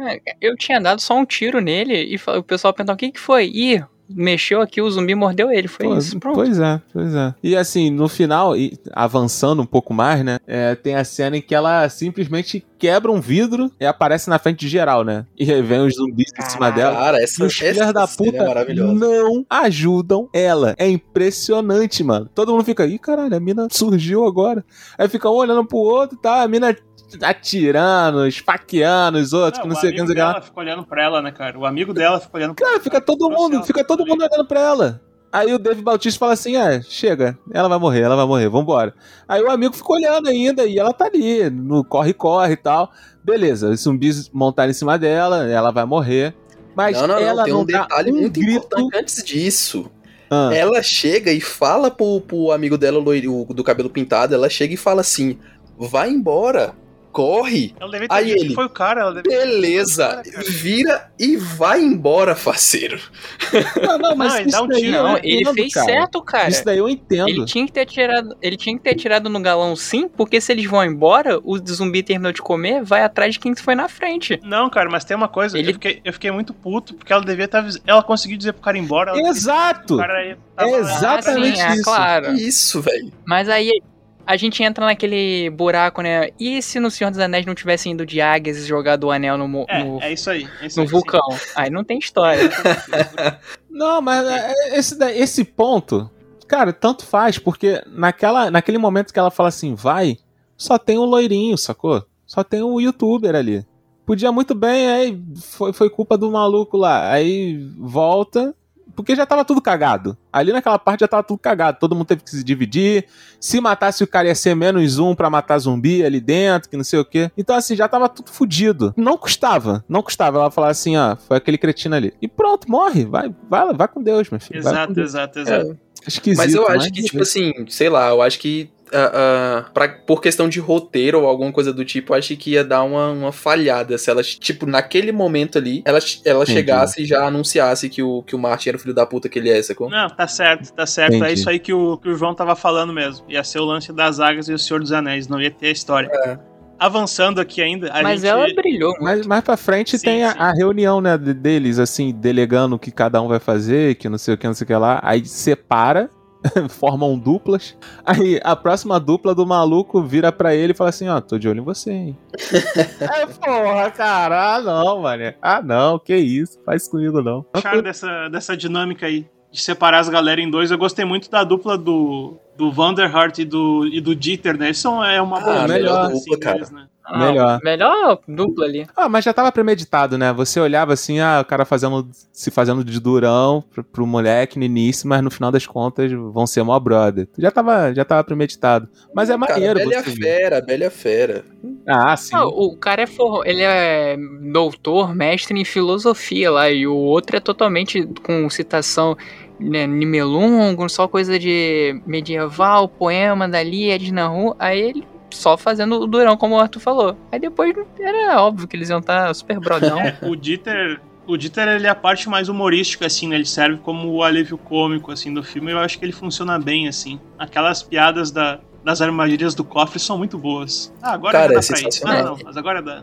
É, eu tinha dado só um tiro nele e o pessoal perguntou: o que, que foi? Ih, mexeu aqui, o zumbi mordeu ele. Foi Pô, isso. Pronto. Pois é, pois é. E assim, no final, e avançando um pouco mais, né? é, tem a cena em que ela simplesmente quebra um vidro e aparece na frente de geral, né? E vem os zumbis em cima dela. Cara, essa, os essa filhos da cena puta é não ajudam ela. É impressionante, mano. Todo mundo fica, ih, caralho, a mina surgiu agora. Aí fica um olhando pro outro, tá? A mina atirando, esfaqueando os outros, que não o sei o que, não amigo sei o que lá. dela fica olhando pra ela, né, cara? O amigo dela fica olhando pra Cara, fica todo mundo, ela fica todo também. mundo olhando pra ela. Aí o Dave Bautista fala assim: é, chega, ela vai morrer, ela vai morrer, vambora. Aí o amigo fica olhando ainda e ela tá ali, no corre-corre e tal. Beleza, os zumbis montaram em cima dela, ela vai morrer. Mas não, não, ela não, tem não um detalhe um muito grito. importante antes disso. Ah, Ela chega e fala pro, pro amigo dela, o do cabelo pintado, ela chega e fala assim: vai embora, corre. Ela deve ter Aí ele, que foi o cara. Ela deve Beleza, Cara, cara. vira e vai embora, faceiro. não, não, mas Não, ele isso dá um daí tiro, eu Não, ele fez cara. certo, cara. Isso daí eu entendo. Ele tinha que ter atirado, ele tinha que ter atirado no galão sim, porque se eles vão embora, o zumbi terminou de comer, vai atrás de quem foi na frente. Não, cara, mas tem uma coisa. Ele- Eu, fiquei, eu fiquei muito puto porque ela devia estar. Ela conseguiu dizer pro cara ir embora. Exato! O cara É exatamente ah, sim, é, isso. claro. Isso, velho. Mas aí a gente entra naquele buraco, né? E se no Senhor dos Anéis não tivessem ido de águias e jogado o anel no, mo- no, É, é isso aí. é isso no aí, vulcão? Aí não tem história. Não, mas é, esse, da- esse ponto, cara, tanto faz, porque naquela, naquele momento que ela fala assim, vai, só tem o loirinho, sacou? Só tem o youtuber ali. Podia muito bem, aí foi, foi culpa do maluco lá. Aí volta, Porque já tava tudo cagado. Ali naquela parte já tava tudo cagado. Todo mundo teve que se dividir. Se matasse o cara ia ser menos um pra matar zumbi ali dentro, que não sei o quê. Então, assim, já tava tudo fudido. Não custava. Não custava ela falar assim, ó, foi aquele cretino ali. E pronto, morre. Vai, vai, vai com Deus, meu filho. Exato, Deus. exato, exato. Esquisito, Mas eu acho mas que, tipo assim, sei lá, eu acho que. Ah, ah, pra, por questão de roteiro ou alguma coisa do tipo, eu acho que ia dar uma, uma falhada se ela, tipo, naquele momento ali, ela, ela Entendi. chegasse e já anunciasse que o, que o Martin era o filho da puta que ele é, sacou? Não, tá certo, tá certo. É Entendi. isso aí que o, que o João tava falando mesmo. Ia ser o lance das águas e o Senhor dos Anéis, não ia ter a história. É. Avançando aqui ainda, a Mas gente... ela brilhou. Mas mais pra frente Sim, tem a, sim. a reunião, né, de- deles, assim, delegando o que cada um vai fazer, que não sei o que, não sei o que lá. Aí separa, formam duplas. Aí a próxima dupla do maluco vira pra ele e fala assim: Ó, tô de olho em você, hein. é, porra, cara, ah não, mano. Ah não, que isso, faz comigo não. acharam dessa, dessa dinâmica aí de separar as galera em dois. Eu gostei muito da dupla do, do Vanderhart e do, e do Dieter, né? Eles são é uma Ah, boa melhor dupla, dupla, cara. deles, né? Não, melhor. Melhor dupla ali. Ah, mas já tava premeditado, né? Você olhava assim, ah, o cara fazendo, se fazendo de durão pro, pro moleque no início, mas no final das contas vão ser mó brother. Já tava, já tava premeditado. Mas é Cara, maneiro Bela e a você. Fera, Bela e a Fera. Ah, sim. Ah, o cara é for... ele é doutor, mestre em filosofia lá, e o outro é totalmente com citação né, Nibelungo, só coisa de medieval, poema dali, Edna Ru, aí ele só fazendo o durão, como o Arthur falou. Aí depois era óbvio que eles iam estar super brodão. O Dieter, o Dieter ele é a parte mais humorística assim, né? Ele serve como o alívio cômico assim do filme. Eu acho que ele funciona bem assim. Aquelas piadas da, das armadilhas do cofre são muito boas. Ah, agora Cara, dá é pra ir. Ah, não, mas agora dá.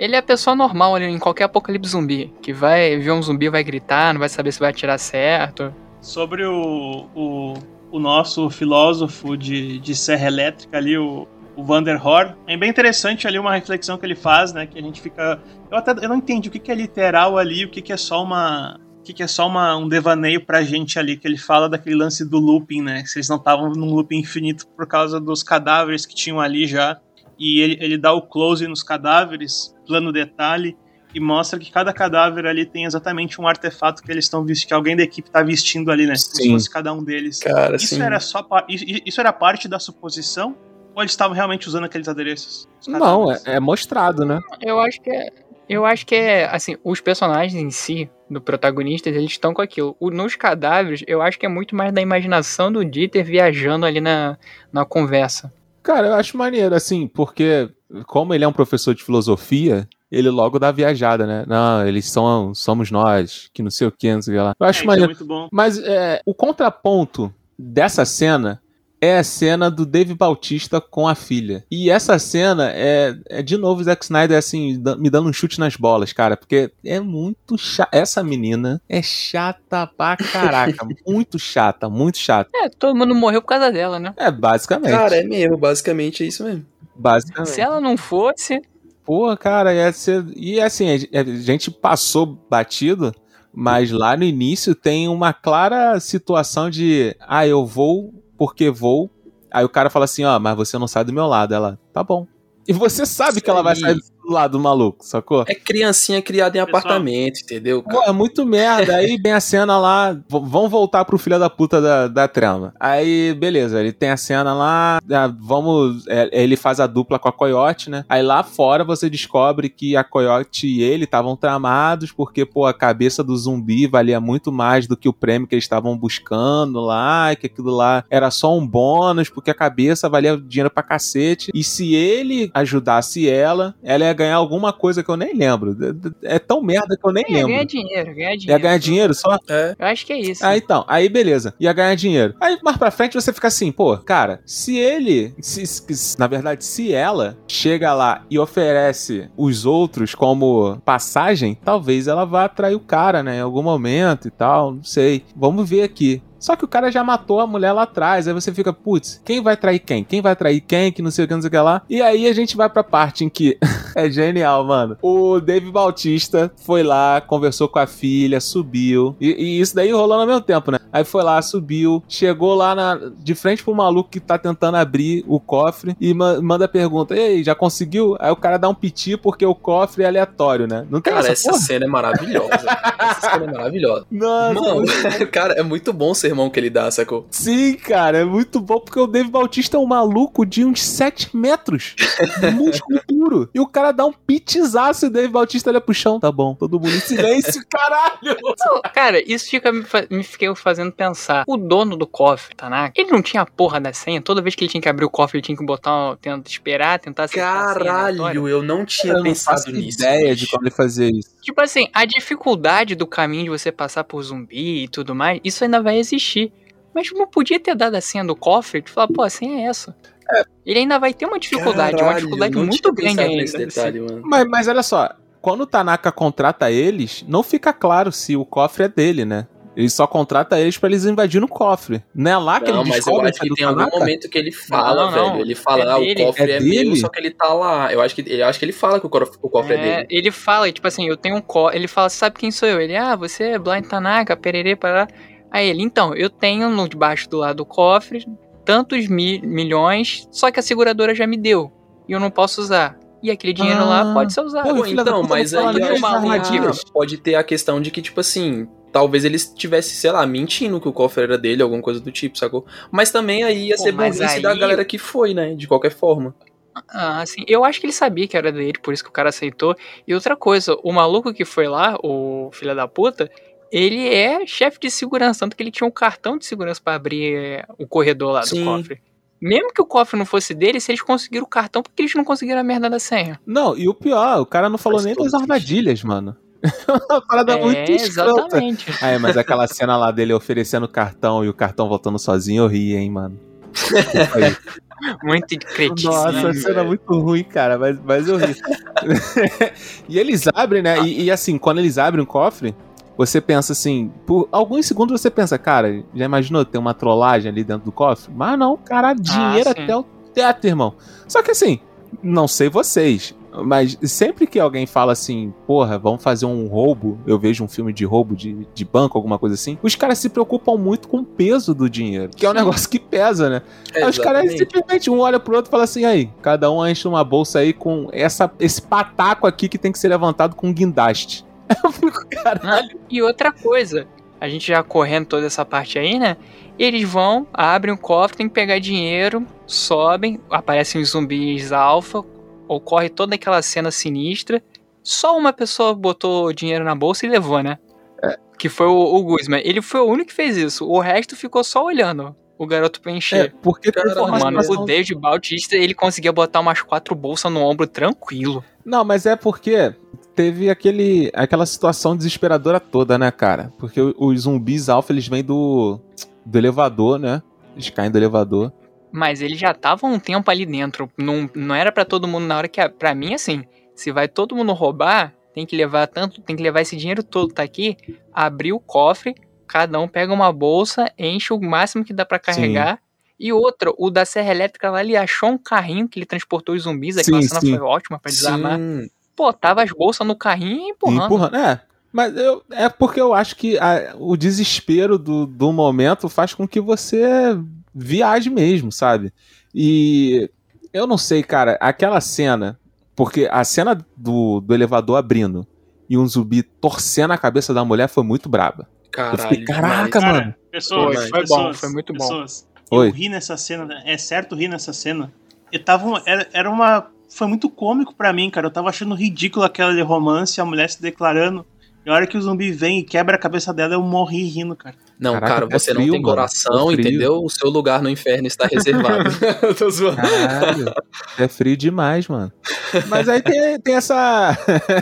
Ele é a pessoa normal ali em qualquer apocalipse zumbi, que vai ver um zumbi, vai gritar, não vai saber se vai atirar certo. Sobre o, o, o nosso filósofo de, de serra elétrica ali, o, o Vanderhor, é bem interessante ali uma reflexão que ele faz, né? Que a gente fica. Eu até eu não entendi o que, que é literal ali, o que, que é só uma. O que, que é só uma, um devaneio pra gente ali, que ele fala daquele lance do looping, né? Se eles não estavam num looping infinito por causa dos cadáveres que tinham ali já. E ele, ele dá o close nos cadáveres, plano detalhe, e mostra que cada cadáver ali tem exatamente um artefato que eles estão vestindo, que alguém da equipe tá vestindo ali, né? Como se Sim. fosse cada um deles. Cara, Isso assim. era só pa- isso- isso era parte da suposição? Ou eles estavam realmente usando aqueles adereços? Os Não, é, é mostrado, né? Eu acho que é. Eu acho que é, assim, os personagens em si, do protagonista, eles estão com aquilo. O- nos cadáveres, eu acho que é muito mais da imaginação do Dieter viajando ali na, na conversa. Cara, eu acho maneiro, assim, porque como ele é um professor de filosofia, ele logo dá viajada, né? Não, eles são, somos nós, que não sei o que, não sei o que lá. Eu É, acho isso é maneiro. muito bom. Mas é, o contraponto dessa cena é a cena do Dave Bautista com a filha. E essa cena é, é de novo o Zack Snyder assim, me dando um chute nas bolas, cara, porque é muito chata. Essa menina é chata pra caraca, muito chata, muito chata. É, todo mundo morreu por causa dela, né? É, basicamente. Cara, é mesmo, basicamente é isso mesmo. basicamente. Se ela não fosse, Pô, cara, ia ser... e assim, a gente passou batido, mas lá no início tem uma clara situação de, ah, eu vou porque vou. Aí o cara fala assim, ó, mas você não sai do meu lado. Ela, tá bom. E você sabe que ela vai sair do lado do maluco, sacou? É criancinha criada em Pessoal. apartamento, entendeu? Pô, é muito merda. Aí vem a cena lá. Vão voltar pro filho da puta da, da trama. Aí, beleza, ele tem a cena lá. ah, Vamos. é, ele faz a dupla com a Coyote, né? Aí lá fora você descobre que a Coyote e ele estavam tramados porque, pô, a cabeça do zumbi valia muito mais do que o prêmio que eles estavam buscando lá. e Que aquilo lá era só um bônus, porque a cabeça valia dinheiro pra cacete. E se ele ajudasse ela, ela ia ganhar alguma coisa que eu nem lembro. É tão merda que eu nem é, lembro. ganhar dinheiro, ganhar Ia dinheiro. ganhar dinheiro só? É. Eu acho que é isso. Ah, então. Aí, beleza. Ia ganhar dinheiro. Aí, mais pra frente, você fica assim, pô, cara, se ele. se- se- na verdade, se ela chega lá e oferece os outros como passagem, talvez ela vá atrair o cara, né? Em algum momento e tal. Não sei. Vamos ver aqui. Só que o cara já matou a mulher lá atrás. Aí você fica, putz, quem vai trair quem? Quem vai trair quem? Que não sei o que, não sei o que lá. E aí a gente vai pra parte em que é genial, mano. O Dave Bautista foi lá, conversou com a filha, subiu. E, e isso daí rolou ao mesmo tempo, né? Aí foi lá, subiu, chegou lá na, de frente pro maluco que tá tentando abrir o cofre e ma- manda pergunta: Ei, já conseguiu? Aí o cara dá um piti porque o cofre é aleatório, né? Não tem Cara, essa essa cena é maravilhosa. essa cena é maravilhosa. Nossa, Mano, cara, é muito bom o sermão que ele dá, sacou? Sim, cara, é muito bom porque o Dave Bautista é um maluco de uns 7 metros. músculo puro. E o cara dá um pitizaço e o Dave Bautista olha pro chão. Tá bom, todo mundo em silêncio, caralho. Cara, isso fica me, fa- me fiquei fazendo pensar. O dono do cofre, Tanaka, ele não tinha a porra da senha? Toda vez que ele tinha que abrir o cofre, ele tinha que botar, tentar esperar, tentar acertar a senha aleatória? Caralho, eu não tinha Eu não pensado faço nisso. ideia de como ele fazia isso. Tipo assim, a dificuldade do caminho de você passar por zumbi e tudo mais, isso ainda vai existir. Mas não podia ter dado a senha do cofre e falar, pô, a senha é essa. Ele ainda vai ter uma dificuldade, uma Caralho, dificuldade eu não muito grande ainda. nesse detalhe, mano. Mas, mas olha só, quando o Tanaka contrata eles, não fica claro se o cofre é dele, né? Ele só contrata eles pra eles invadirem o cofre. Não é lá que Não, ele mas eu descobre acho que é tem algum momento que ele fala, Não, não, velho. Ele fala, é ah, o cofre É é, meu, dele? só que ele tá lá. Eu acho que, eu acho que ele fala que o cofre, o cofre é, É, dele. ele fala, tipo assim, eu tenho um cofre. Ele fala, sabe quem sou eu? Ele, ah, você é Blind Tanaka, pererê, parará. Aí ele, então, eu tenho no debaixo do lado do cofre tantos mi- milhões, só que a seguradora já me deu. E eu não posso usar. E aquele dinheiro Ah, lá pode ser usado. pô, então, mas não aí das que armadilhas. pode ter a questão de que, tipo assim, talvez ele estivesse, sei lá, mentindo que o cofre era dele, alguma coisa do tipo, sacou? Mas também aí ia Pô, ser burrice da aí- galera que foi, né? De qualquer forma. Ah, assim, eu acho que ele sabia que era dele, por isso que o cara aceitou. E outra coisa, o maluco que foi lá, o filho da puta, ele é chefe de segurança, tanto que ele tinha um cartão de segurança pra abrir é, o corredor lá Sim. do cofre. Mesmo que o cofre não fosse dele, se eles conseguiram o cartão, por que eles não conseguiram a merda da senha? Não, e o pior, o cara não falou Faz nem das armadilhas, mano. Uma parada muito escrota. É, exatamente. Aí, mas aquela cena lá dele oferecendo o cartão e o cartão voltando sozinho, eu ri, hein, mano. Muito cretice. Nossa, a cena é muito ruim, cara, mas, mas eu ri. e eles abrem, né? E, e assim, quando eles abrem o cofre, você pensa assim, por alguns segundos você pensa, cara, já imaginou ter uma trollagem ali dentro do cofre? Mas não, cara, dinheiro sim. até o teto, irmão. Só que assim, não sei vocês, mas sempre que alguém fala assim, porra, vamos fazer um roubo, eu vejo um filme de roubo de, de banco, alguma coisa assim, os caras se preocupam muito com o peso do dinheiro, que é um negócio que pesa, né? Aí os caras simplesmente um olha pro outro e fala assim: aí, cada um enche uma bolsa aí com essa, esse pataco aqui que tem que ser levantado com guindaste. Eu fico, caralho. E outra coisa, a gente já correndo toda essa parte aí, né? Eles vão, abrem o cofre, tem que pegar dinheiro, sobem, aparecem os zumbis alfa, ocorre toda aquela cena sinistra. Só uma pessoa botou dinheiro na bolsa e levou, né? Que foi o, o Guzman. Ele foi o único que fez isso. O resto ficou só olhando o garoto pra É, porque uma mano, o David Bautista, ele conseguia botar umas quatro bolsas no ombro tranquilo. Não, mas é porque teve aquele, aquela situação desesperadora toda, né, cara? Porque o- os zumbis alfa, eles vêm do, do elevador, né? Eles caem do elevador. Mas ele já tava um tempo ali dentro. Não, não era pra todo mundo na hora que. Pra mim, assim, se vai todo mundo roubar, tem que levar tanto, tem que levar esse dinheiro todo, tá aqui, abrir o cofre, cada um pega uma bolsa, enche o máximo que dá pra carregar. E outra, o da Serra Elétrica lá, ele achou um carrinho que ele transportou os zumbis, aquela Sim, cena sim. foi ótima pra desarmar. Sim. Pô, tava as bolsas no carrinho e empurrando. Empurrando. É. Mas eu, é porque eu acho que a- o desespero do, do momento faz com que você viaje mesmo, sabe? E eu não sei, cara, aquela cena, porque a cena do, do elevador abrindo e um zumbi torcendo a cabeça da mulher foi muito braba. Eu Caralho. fiquei, caraca, demais. mano. Cara, pessoas, Foi, foi pessoas, bom, foi muito bom. pessoas, Oi. Eu ri nessa cena, é certo rir nessa cena. Eu tava. Era, era uma. Foi muito cômico pra mim, cara. Eu tava achando ridículo aquela de romance, a mulher se declarando. E a hora que o zumbi vem e quebra a cabeça dela, eu morri rindo, cara. Não, Caraca, cara, é você frio, não tem mano. coração, É entendeu? O seu lugar no inferno está reservado. Tô zoando. Caralho, é frio demais, mano. Mas aí tem, tem essa.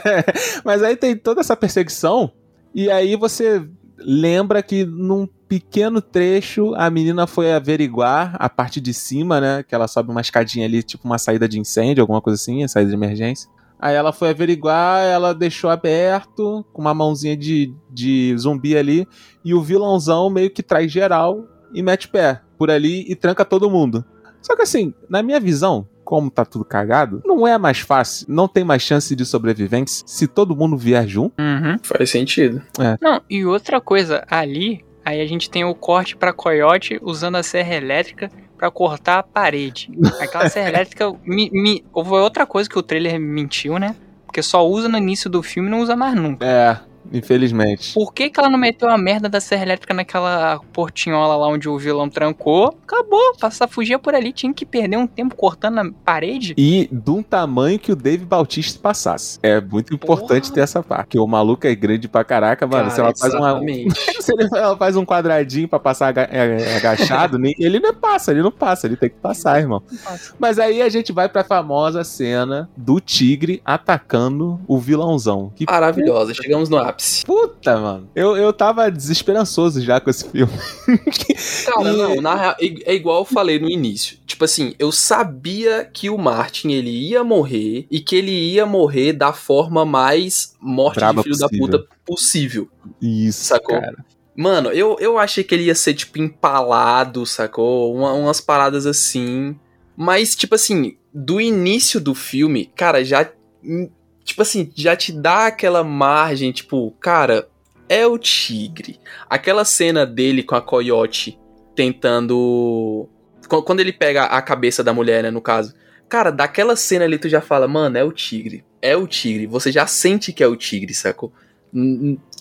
Mas aí tem toda essa perseguição. E aí você lembra que num pequeno trecho a menina foi averiguar a parte de cima, né? Que ela sobe uma escadinha ali, tipo uma saída de incêndio, alguma coisa assim, saída de emergência. Aí ela foi averiguar, ela deixou aberto, com uma mãozinha de, de zumbi ali, e o vilãozão meio que traz geral e mete pé por ali e tranca todo mundo. Só que assim, na minha visão, como tá tudo cagado, não é mais fácil, não tem mais chance de sobrevivência se todo mundo vier junto. Uhum. Faz sentido. Não, e outra coisa, ali, aí a gente tem o corte pra coiote usando a serra elétrica pra cortar a parede. Aquela serra elétrica. Me, me, houve outra coisa que o trailer mentiu, né? Porque só usa no início do filme e não usa mais nunca. É, infelizmente. Por que, que ela não meteu a merda da serra elétrica naquela portinhola lá onde o vilão trancou? Acabou, passar fugia por ali, tinha que perder um tempo cortando a parede. E de um tamanho que o Dave Bautista passasse. É muito importante Porra. ter essa parte. Porque o maluco é grande pra caraca, mano. Cara, se ela faz uma, exatamente. Se ele ela faz um quadradinho pra passar aga- é, agachado, nem- ele não passa, ele não passa, ele tem que passar, irmão. Mas aí a gente vai pra famosa cena do tigre atacando o vilãozão. Que Maravilhosa, chegamos no ápice. Puta, mano. Eu, eu tava desesperançoso já com esse filme. Cara, não, na real, é é igual eu falei no início. Tipo assim, eu sabia que o Martin ele ia morrer e que ele ia morrer da forma mais morte Braba de filho da possível. puta possível. Isso, Sacou? cara. Mano, eu, eu achei que ele ia ser, tipo, empalado, sacou? Uma- umas paradas assim. Mas, tipo assim, do início do filme, cara, já. Tipo assim, já te dá aquela margem, tipo, cara, é o tigre. Aquela cena dele com a coiote tentando. qu- Quando ele pega a cabeça da mulher, né, no caso. Cara, daquela cena ali tu já fala, mano, é o tigre. É o tigre. Você já sente que é o tigre, sacou?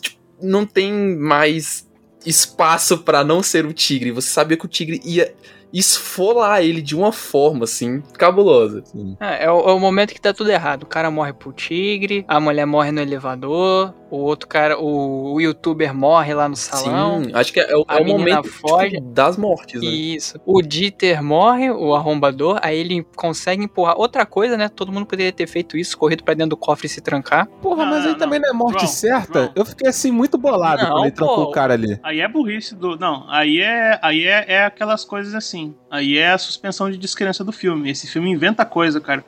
Tipo, não tem mais espaço pra não ser o tigre. Você sabia que o tigre ia esfolar ele de uma forma, assim, cabulosa. Sim. É, é o, é o momento que tá tudo errado. O cara morre pro tigre, a mulher morre no elevador, o outro cara, o, o youtuber morre lá no salão. Sim, acho que é, o- é o momento tipo, foge. das mortes, né? Isso. O Dieter morre, o arrombador, aí ele consegue empurrar. Outra coisa, né? Todo mundo poderia ter feito isso, corrido pra dentro do cofre e se trancar. Porra, Não, mas aí não, também não é morte João, certa? João. Eu fiquei assim muito bolado Não, quando ele trancou o cara ali. Aí é burrice do. Não, aí é, aí é, é aquelas coisas assim. Aí é a suspensão de descrença do filme. Esse filme inventa coisa, cara.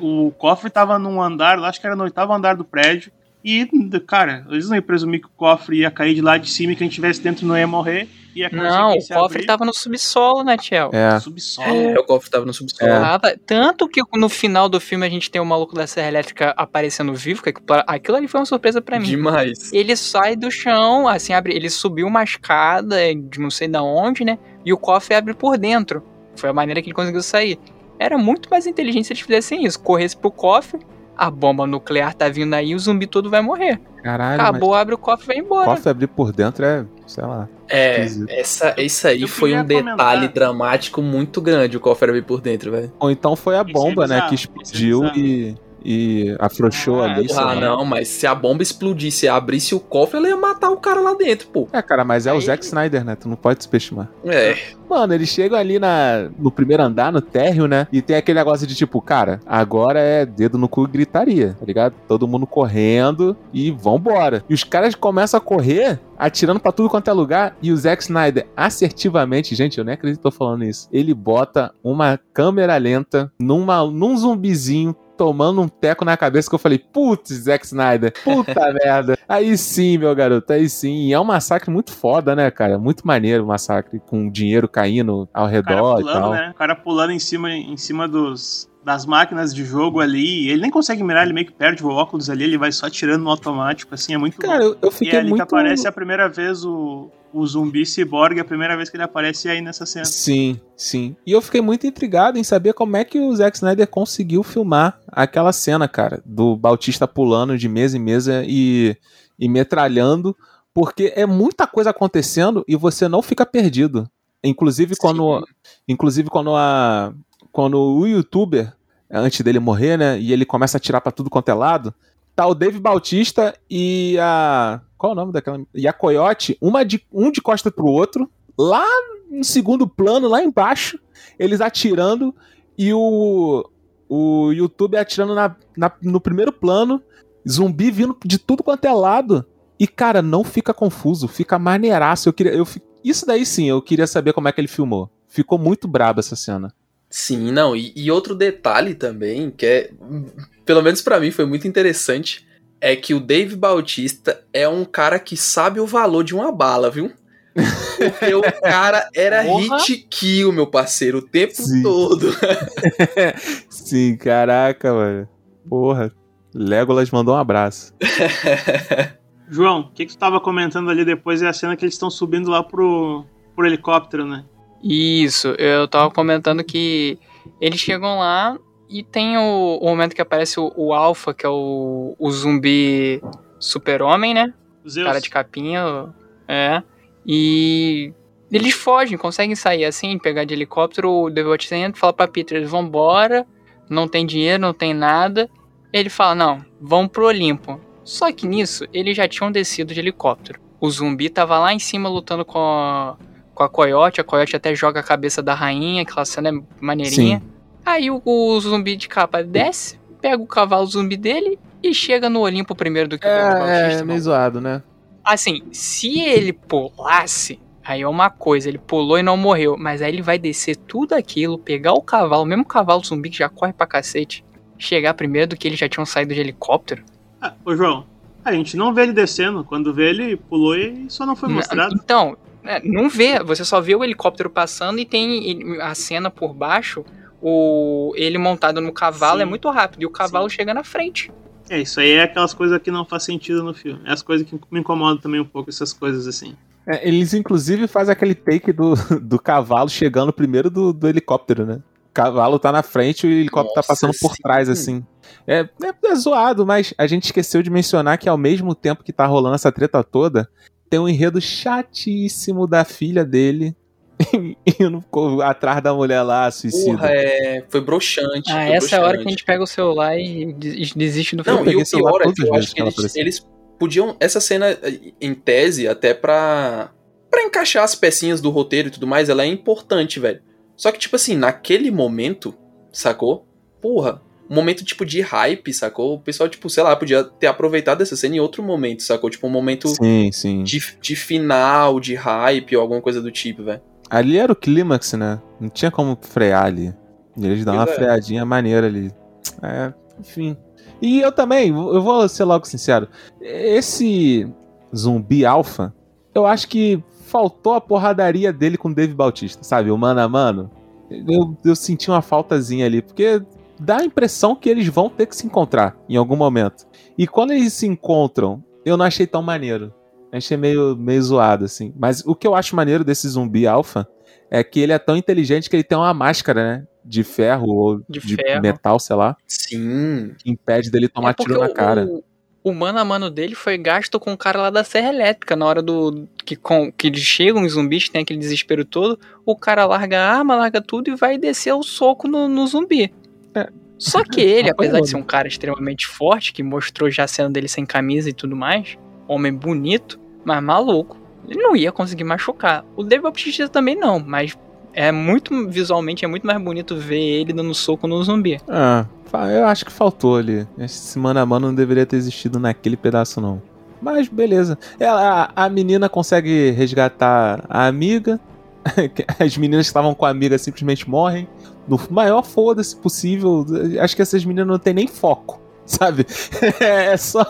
O, o cofre tava num andar, lá acho que era no oitavo andar do prédio. E, cara, eles não iam presumir que o cofre ia cair de lá de cima e quem estivesse dentro não ia morrer. Ia Não, o cofre abrir. tava no subsolo, né, Tiel? É. Subsolo. É, o cofre tava no subsolo. É. Tava- Tanto que no final do filme a gente tem o maluco da Serra Elétrica aparecendo vivo, que aquilo- aquilo ali foi uma surpresa pra mim. Demais. Ele sai do chão, assim, abre, ele subiu uma escada de não sei da onde, né? E o cofre abre por dentro. Foi a maneira que ele conseguiu sair. Era muito mais inteligente se eles fizessem isso. Corresse pro cofre, a bomba nuclear tá vindo aí, o zumbi todo vai morrer. Caralho, Acabou, abre o cofre e vai embora. cofre abrir por dentro é, sei lá. É, Esquisito. essa, isso aí Eu foi um queria detalhe comentar. dramático muito grande, o cofre abrir por dentro, velho. Ou então foi a Isso é bomba, né, que é explodiu e, e afrouxou Ah, ali. Ah, não, mas se a bomba explodisse e abrisse o cofre, ela ia matar o cara lá dentro, pô. É, cara, mas é o Aí- Zack Snyder, né? Tu não pode subestimar. É, Mano, eles chegam ali na, no primeiro andar, no térreo, né? E tem aquele negócio de tipo, cara, agora é dedo no cu e gritaria, tá ligado? Todo mundo correndo e vambora. E os caras começam a correr, atirando pra tudo quanto é lugar. E o Zack Snyder, assertivamente, gente, eu nem acredito que tô falando isso. Ele bota uma câmera lenta numa, num zumbizinho tomando um teco na cabeça que eu falei, putz, Zack Snyder, puta merda. Aí sim, meu garoto, aí sim. E é um massacre muito foda, né, cara? Muito maneiro o massacre, com dinheiro caindo ao redor e pulando, tal. né? O cara pulando em cima, em cima dos, das máquinas de jogo ali. Ele nem consegue mirar, ele meio que perde o óculos ali, ele vai só tirando no automático, assim, é muito Cara, eu, eu E é fiquei ali muito... que aparece a primeira vez o, o zumbi ciborgue, a primeira vez que ele aparece aí nessa cena. Sim, sim. E eu fiquei muito intrigado em saber como é que o Zack Snyder conseguiu filmar aquela cena, cara, do Bautista pulando de mesa em mesa e, e metralhando, porque é muita coisa acontecendo e você não fica perdido. Inclusive quando, inclusive quando a quando o youtuber antes dele morrer, né, e ele começa a tirar pra tudo quanto é lado, tá o Dave Bautista e a qual o nome daquela e a Coyote, uma de um de costa pro outro, lá no segundo plano, lá embaixo, eles atirando e o, o YouTube atirando na, na- no primeiro plano, zumbi vindo de tudo quanto é lado. E, cara, não fica confuso, fica maneiraço. Eu queria, eu, isso daí sim, eu queria saber como é que ele filmou. Ficou muito brabo essa cena. Sim, não, e, e outro detalhe também, que é, pelo menos pra mim foi muito interessante, é que o Dave Bautista é um cara que sabe o valor de uma bala, viu? Porque o cara era Porra. hit kill, meu parceiro, o tempo Sim. todo. Sim, caraca, mano. Porra. Legolas mandou um abraço. João, o que, que tu tava comentando ali depois é a cena que eles estão subindo lá pro, pro helicóptero, né? Isso, eu tava comentando que eles chegam lá e tem o, o momento que aparece o, o Alpha, que é o, o zumbi super-homem, né? Zeus. Cara de capinha, é. E eles fogem, conseguem sair assim, pegar de helicóptero, o Devil Bautista entra, fala pra Peter, eles vambora, não tem dinheiro, não tem nada. Ele fala, não, vão pro Olimpo. Só que nisso, eles já tinham descido de helicóptero. O zumbi tava lá em cima lutando com a, com a Coyote, a Coyote até joga a cabeça da rainha, aquela cena é maneirinha. Aí o, o zumbi de capa desce, pega o cavalo zumbi dele e chega no Olimpo primeiro do que o É, é Bautista. meio zoado, né? Assim, se ele pulasse, aí é uma coisa, ele pulou e não morreu. Mas aí ele vai descer tudo aquilo, pegar o cavalo, o mesmo cavalo zumbi que já corre pra cacete, chegar primeiro do que eles já tinham saído de helicóptero. Ah, ô João, a gente não vê ele descendo. Quando vê ele pulou e só não foi mostrado. Então, é, não vê, você só vê o helicóptero passando e tem a cena por baixo, o ele montado no cavalo Sim. é muito rápido e o cavalo chega na frente. É, isso aí é aquelas coisas que não faz sentido no filme. É as coisas que me incomodam também um pouco, essas coisas assim. É, eles inclusive fazem aquele take do, do cavalo chegando primeiro do, do helicóptero, né? O cavalo tá na frente e o helicóptero tá Nossa, passando por sim. trás, assim. É, é, é zoado, mas a gente esqueceu de mencionar que ao mesmo tempo que tá rolando essa treta toda, tem um enredo chatíssimo da filha dele indo co- atrás da mulher lá, suicida. Porra, é, foi broxante. Ah, foi essa é a hora que a broxante. gente pega o celular e des- desiste do Não, filme. e peguei o pior é que eu acho que que eles, eles podiam. Essa cena, em tese, até pra. pra encaixar as pecinhas do roteiro e tudo mais, ela é importante, velho. Só que, tipo assim, naquele momento, sacou? Porra, um momento tipo de hype, sacou? O pessoal, tipo, sei lá, podia ter aproveitado essa cena em outro momento, sacou? Tipo, um momento Sim, sim. de, de final, de hype ou alguma coisa do tipo, velho. Ali era o clímax, né? Não tinha como frear ali. E eles dão uma é. freadinha maneira ali. É, enfim. E eu também, eu vou ser logo sincero. Esse zumbi alfa, eu acho que faltou a porradaria dele com o Dave Bautista, sabe? O mano a mano. Eu, eu senti uma faltazinha ali, porque dá a impressão que eles vão ter que se encontrar em algum momento. E quando eles se encontram, eu não achei tão maneiro. Achei meio, meio zoado, assim. Mas o que eu acho maneiro desse zumbi alfa é que ele é tão inteligente que ele tem uma máscara, né? De ferro ou De de, ferro. metal, sei lá, Sim. que impede dele tomar É tiro na o- cara. O, o mano a mano dele foi gasto com o cara lá da Serra Elétrica. Na hora do. Que, com, que eles chegam os zumbis, tem aquele desespero todo. O cara larga a arma, larga tudo e vai descer o soco no, no zumbi. É. Só que ele, apesar de ser um cara extremamente forte, que mostrou já a cena dele sem camisa e tudo mais, homem bonito, mas maluco, ele não ia conseguir machucar. O David Bautista também não, mas é muito, visualmente, é muito mais bonito ver ele dando soco no zumbi. Ah, eu acho que faltou ali. Esse mano a mano não deveria ter existido naquele pedaço, não. Mas beleza. Ela, a, a menina consegue resgatar a amiga. As meninas que estavam com a amiga simplesmente morrem. No maior foda-se possível. Acho que essas meninas não têm nem foco, sabe? É só,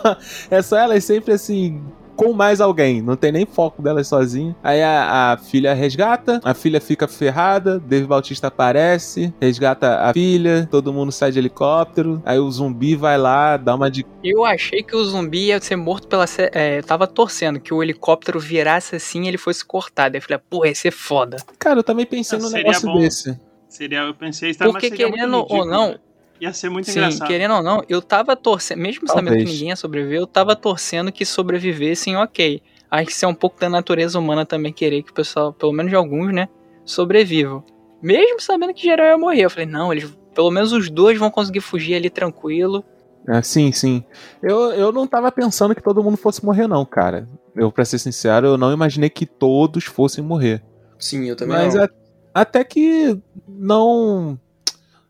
é só elas sempre assim. Com mais alguém, não tem nem foco delas sozinho. Aí a, a filha resgata, a filha fica ferrada, Dave Bautista aparece, resgata a filha, todo mundo sai de helicóptero. Aí o zumbi vai lá, dá uma de. Eu achei que o zumbi ia ser morto pela. É, eu tava torcendo que o helicóptero virasse assim e ele fosse cortado. Aí eu falei, pô, ia ser foda. Cara, eu também pensei Ah, num seria negócio bom. desse. Seria, eu pensei, tá, Porque mas seria muito querendo ou não, né? Ia ser muito Sim, engraçado. querendo ou não, eu tava torcendo, mesmo sabendo Talvez. que ninguém ia sobreviver, eu tava torcendo que sobrevivessem, ok. Acho que isso é um pouco da natureza humana também querer que o pessoal, pelo menos de alguns, né, sobrevivam. Mesmo sabendo que geral ia morrer. Eu falei, não, eles, pelo menos os dois vão conseguir fugir ali tranquilo. É, sim, sim. Eu, eu não tava pensando que todo mundo fosse morrer, não, cara. Eu, pra ser sincero, eu não imaginei que todos fossem morrer. Sim, eu também Mas não. a- até que não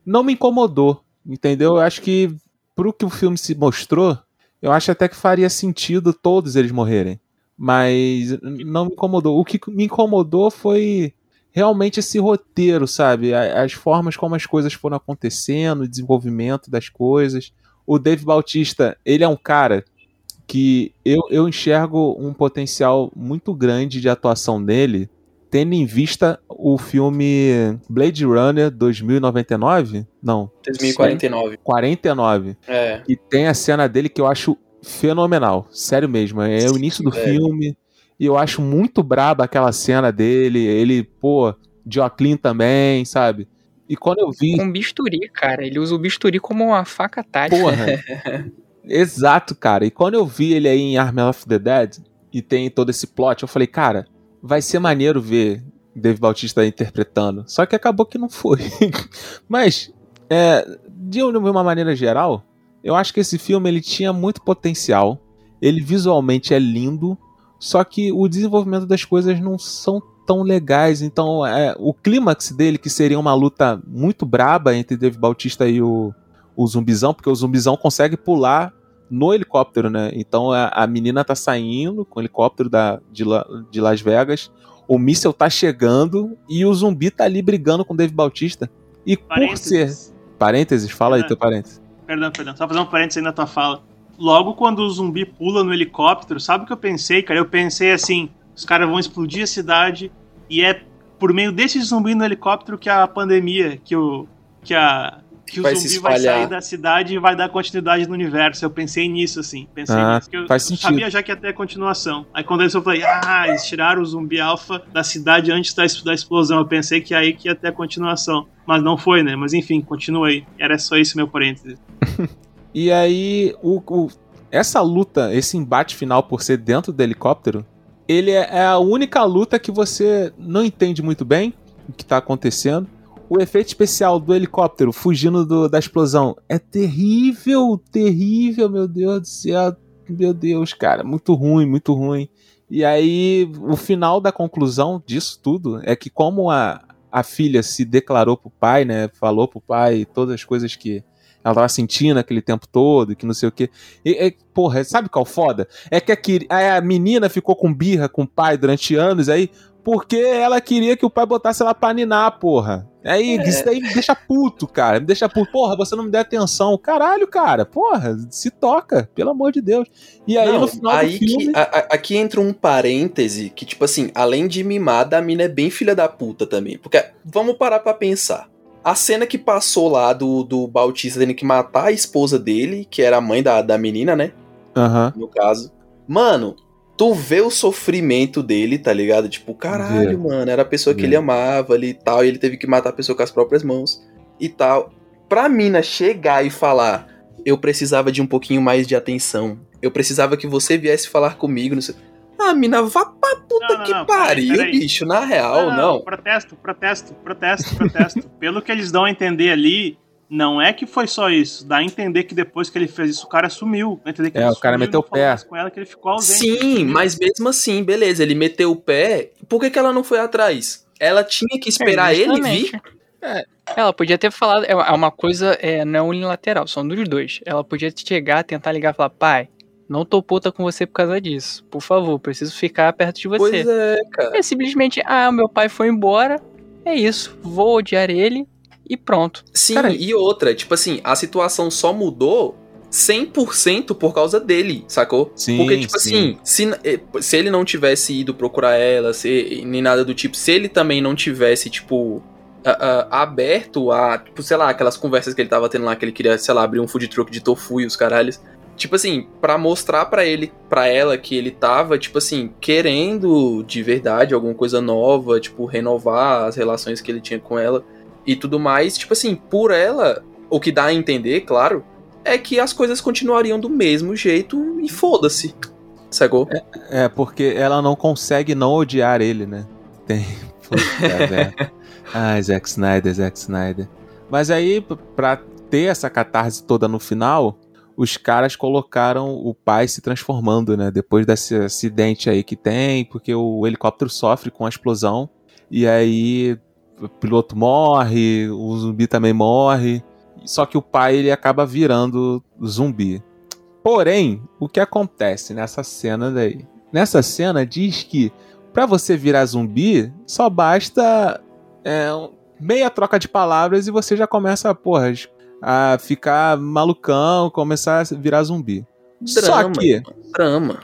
não me incomodou, entendeu? Eu acho que pro que o filme se mostrou, eu acho até que faria sentido todos eles morrerem. Mas não me incomodou. O que me incomodou foi realmente esse roteiro, sabe? As formas como as coisas foram acontecendo, o desenvolvimento das coisas. O Dave Bautista, ele é um cara que eu, eu enxergo um potencial muito grande de atuação dele, tendo em vista o filme Blade Runner 2099? Não, 2049. 49. É. E tem a cena dele que eu acho fenomenal. Sério mesmo. É o início do velho. filme. E eu acho muito braba aquela cena dele. Ele, pô, Joaquim também, sabe? E quando eu vi. Com bisturi, cara. Ele usa o bisturi como uma faca tática. Porra. Exato, cara. E quando eu vi ele aí em Army of the Dead e tem todo esse plot, eu falei, cara, vai ser maneiro ver Dave Bautista interpretando. Só que acabou que não foi. Mas, é, de uma maneira geral, eu acho que esse filme ele tinha muito potencial. Ele visualmente é lindo, só que o desenvolvimento das coisas não são tão legais. Então, é, o clímax dele, que seria uma luta muito braba entre Dave Bautista e o, o zumbizão, porque o zumbizão consegue pular no helicóptero, né? Então a, a menina tá saindo com o helicóptero da, de, La- de Las Vegas, o míssel tá chegando e o zumbi tá ali brigando com o Dave Bautista. E por ser. Parênteses. Parênteses, fala aí É. teu parênteses. Perdão, perdão. Só fazer um parênteses aí na tua fala. Logo quando o zumbi pula no helicóptero, sabe o que eu pensei, cara? Eu pensei assim: os caras vão explodir a cidade e é por meio desse zumbi no helicóptero que a pandemia, que o. que a. Que o Vai se zumbi vai sair da cidade e vai dar continuidade no universo. Eu pensei nisso, assim. Pensei Ah, nisso. que eu, faz eu sentido. sabia já que ia ter continuação. Aí quando eles eu falei, ah, eles tiraram o zumbi alfa da cidade antes da, da explosão. Eu pensei que aí que ia ter a continuação. Mas não foi, né? Mas enfim, continuei. Era só isso meu parênteses. E aí, o, o- essa luta, esse embate final por ser dentro do helicóptero, ele é, é a única luta que você não entende muito bem o que tá acontecendo. O efeito especial do helicóptero fugindo do- da explosão é terrível, terrível, meu Deus do céu. Meu Deus, cara, muito ruim, muito ruim. E aí, o final da conclusão disso tudo é que, como a, a filha se declarou pro pai, né? Falou pro pai todas as coisas que ela tava sentindo aquele tempo todo, que não sei o quê. E, e, porra, sabe qual foda? É que a, a menina ficou com birra com o pai durante anos aí, porque ela queria que o pai botasse ela pra ninar, porra. Aí, isso daí me deixa puto, cara. Me deixa puto. Porra, você não me deu atenção. Caralho, cara. Porra, se toca, pelo amor de Deus. E aí, Não, no final aí do filme... que, a- a- aqui entra um parêntese que, tipo assim, além de mimada, a mina é bem filha da puta também. Porque, vamos parar pra pensar. A cena que passou lá do, do Bautista tendo que matar a esposa dele, que era a mãe da, da menina, né? Aham. No caso. Mano, tu vê o sofrimento dele, tá ligado? Tipo, caralho, Vê. mano, era a pessoa que Vê. ele amava ali e tal, e ele teve que matar a pessoa com as próprias mãos e tal. Pra mina chegar e falar, eu precisava de um pouquinho mais de atenção, eu precisava que você viesse falar comigo, não sei. Ah, mina, vá pra puta Não, não, que não, peraí, pariu, peraí. bicho, na real, não. Protesto, protesto, protesto, protesto. Pelo que eles dão a entender ali, não é que foi só isso. Dá a entender que depois que ele fez isso, o cara sumiu. Dá a entender que É, ele o cara sumiu, meteu o pé. Com ela, que ele ficou ausente. ele Sim, mas mesmo assim, beleza, ele meteu o pé, por que, que ela não foi atrás? Ela tinha que esperar É, ele vir? Ela podia ter falado, é é uma coisa, é, não é unilateral, são dos dois. Ela podia chegar, tentar ligar e falar, pai, não tô puta com você por causa disso. Por favor, preciso ficar perto de você. Pois é, cara. É simplesmente, ah, meu pai foi embora, é isso, vou odiar ele e pronto. Sim, Cara, e outra, tipo assim, a situação só mudou 100% por causa dele, sacou? Sim, Porque, tipo sim. assim, se, eh, se ele não tivesse ido procurar ela, se, nem nada do tipo, se ele também não tivesse, tipo, a- a- aberto a, tipo, sei lá, aquelas conversas que ele tava tendo lá, que ele queria, sei lá, abrir um food truck de tofu e os caralhos. Tipo assim, pra mostrar pra ele, pra ela que ele tava, tipo assim, querendo de verdade alguma coisa nova, tipo, renovar as relações que ele tinha com ela e tudo mais, tipo assim, por ela, o que dá a entender, claro, é que as coisas continuariam do mesmo jeito e foda-se. Sacou? É, porque ela não consegue não odiar ele, né? Tem. Ai, Zack Snyder, Zack Snyder. Mas aí, pra ter essa catarse toda no final, os caras colocaram o pai se transformando, né? Depois desse acidente aí que tem, porque o helicóptero sofre com a explosão. E aí o piloto morre, o zumbi também morre. Só que o pai ele acaba virando zumbi. Porém, o que acontece nessa cena daí? Nessa cena diz que pra você virar zumbi, só basta é, meia troca de palavras e você já começa, porra, a ficar malucão, começar a virar zumbi. Só Drama. que, Drama.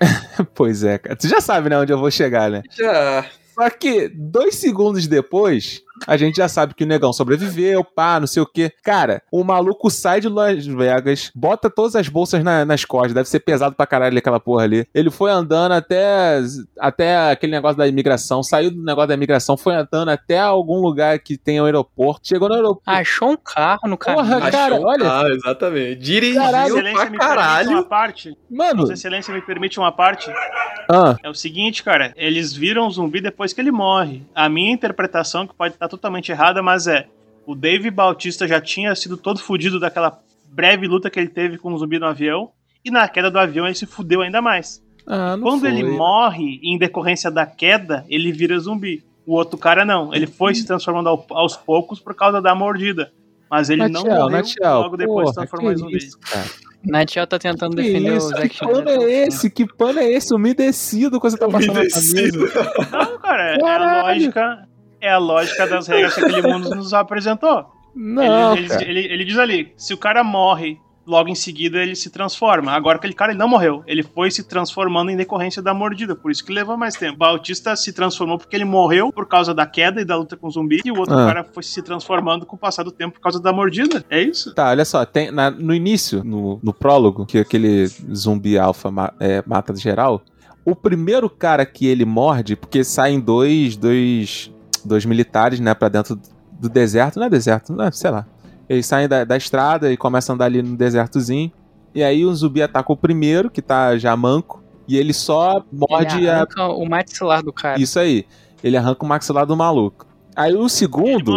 pois é, cara. Você já sabe, né, onde eu vou chegar, né? Já. Só que dois segundos depois, a gente já sabe que o negão sobreviveu, pá, não sei o quê. Cara, o maluco sai de Las Vegas, bota todas as bolsas na- nas costas, deve ser pesado pra caralho aquela porra ali. Ele foi andando até, até aquele negócio da imigração, saiu do negócio da imigração, foi andando até algum lugar que tem um aeroporto, chegou no aeroporto. Achou um carro no caminho. Porra, cara, Achou- olha. Ah, exatamente. Dirigiu Caralho. pra Excelência, me permite caralho. uma parte. Mano, Vossa Excelência me permite uma parte. Ah, É o seguinte, cara, eles viram o zumbi depois que ele morre. A minha interpretação, que pode estar totalmente errada, mas é: o Dave Bautista já tinha sido todo fudido daquela breve luta que ele teve com o zumbi no avião, e na queda do avião ele se fudeu ainda mais. ah, Quando foi. ele morre em decorrência da queda, ele vira zumbi. O outro cara não, ele foi se transformando ao- aos poucos por causa da mordida. Mas ele não morreu Natiel, logo depois se porra, transformou em zumbi. isso, cara? Natiel tá tentando Que defender isso? o Zack Que Schneider. pano é esse? Que pano é esse? Umedecido que você tá passando na Umedecido. camisa. Não, cara, é a Caralho. lógica. É a lógica das regras que aquele mundo nos apresentou. Não, ele, ele- ele- ele diz ali: se o cara morre, logo em seguida ele se transforma. Agora aquele cara ele não morreu. Ele foi se transformando em decorrência da mordida. Por isso que levou mais tempo. Bautista se transformou porque ele morreu por causa da queda e da luta com o zumbi. E o outro Ah. cara foi se transformando com o passar do tempo por causa da mordida. É isso? Tá, olha só, tem, na- no início, no, no prólogo, que aquele zumbi alfa ma- é, mata geral, o primeiro cara que ele morde, porque saem dois, dois, dois militares, né, pra dentro do deserto, não é deserto, não é, sei lá. Eles saem da, da estrada e começam a andar ali no desertozinho, e aí o zumbi ataca o primeiro, que tá já manco, e ele só morde Ele a... arranca o maxilar do cara. Isso aí, ele arranca o maxilar do maluco. Aí o segundo...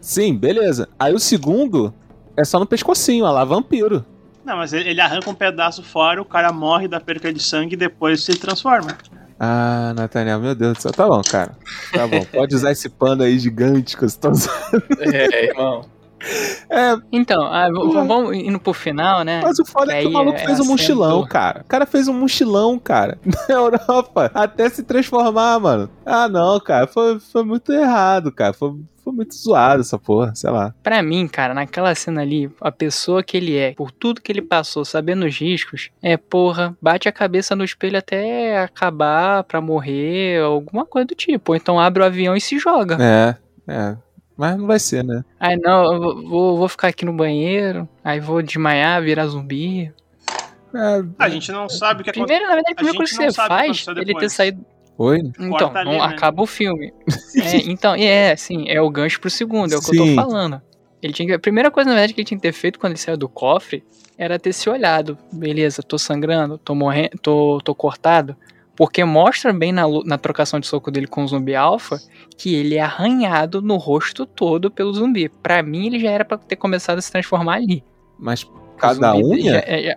Sim, beleza. Aí o segundo é só no pescocinho, olha lá, vampiro. Não, mas ele, ele arranca um pedaço fora, o cara morre da perca de sangue e depois se transforma. Ah, Nathaniel, meu Deus do céu. Tá bom, cara. Tá bom. Pode usar esse pano aí gigante que você tá usando. É, irmão. É, Então, ah, vamos indo pro final, né? mas o foda é que o maluco é fez um mochilão, cara. O cara fez um mochilão, cara. Na Europa. Até se transformar, mano. Ah, não, cara. Foi, foi muito errado, cara. Foi, foi muito zoado essa porra. Sei lá. Pra mim, cara, naquela cena ali, a pessoa que ele é, por tudo que ele passou, sabendo os riscos, é, porra, bate a cabeça no espelho até acabar pra morrer, alguma coisa do tipo. Ou então abre o avião e se joga. É, é. Mas não vai ser, né? Aí não, eu vou- vou, ficar aqui no banheiro, aí vou desmaiar, virar zumbi. É, A gente não sabe o que aconteceu. Primeiro, na verdade, coisa que você faz, ele ter saído. Oi? Então, ali, não né? acaba o filme. É, então, e é, assim, é o gancho pro segundo, é o que eu Sim. tô falando. Ele tinha que, a primeira coisa, na verdade, que ele tinha que ter feito quando ele saiu do cofre era ter se olhado. Beleza, tô sangrando, tô morrendo, tô, tô cortado. Porque mostra bem na, na trocação de soco dele com o zumbi alfa que ele é arranhado no rosto todo pelo zumbi. Pra mim, ele já era pra ter começado a se transformar ali. Mas cada unha? já- é- já-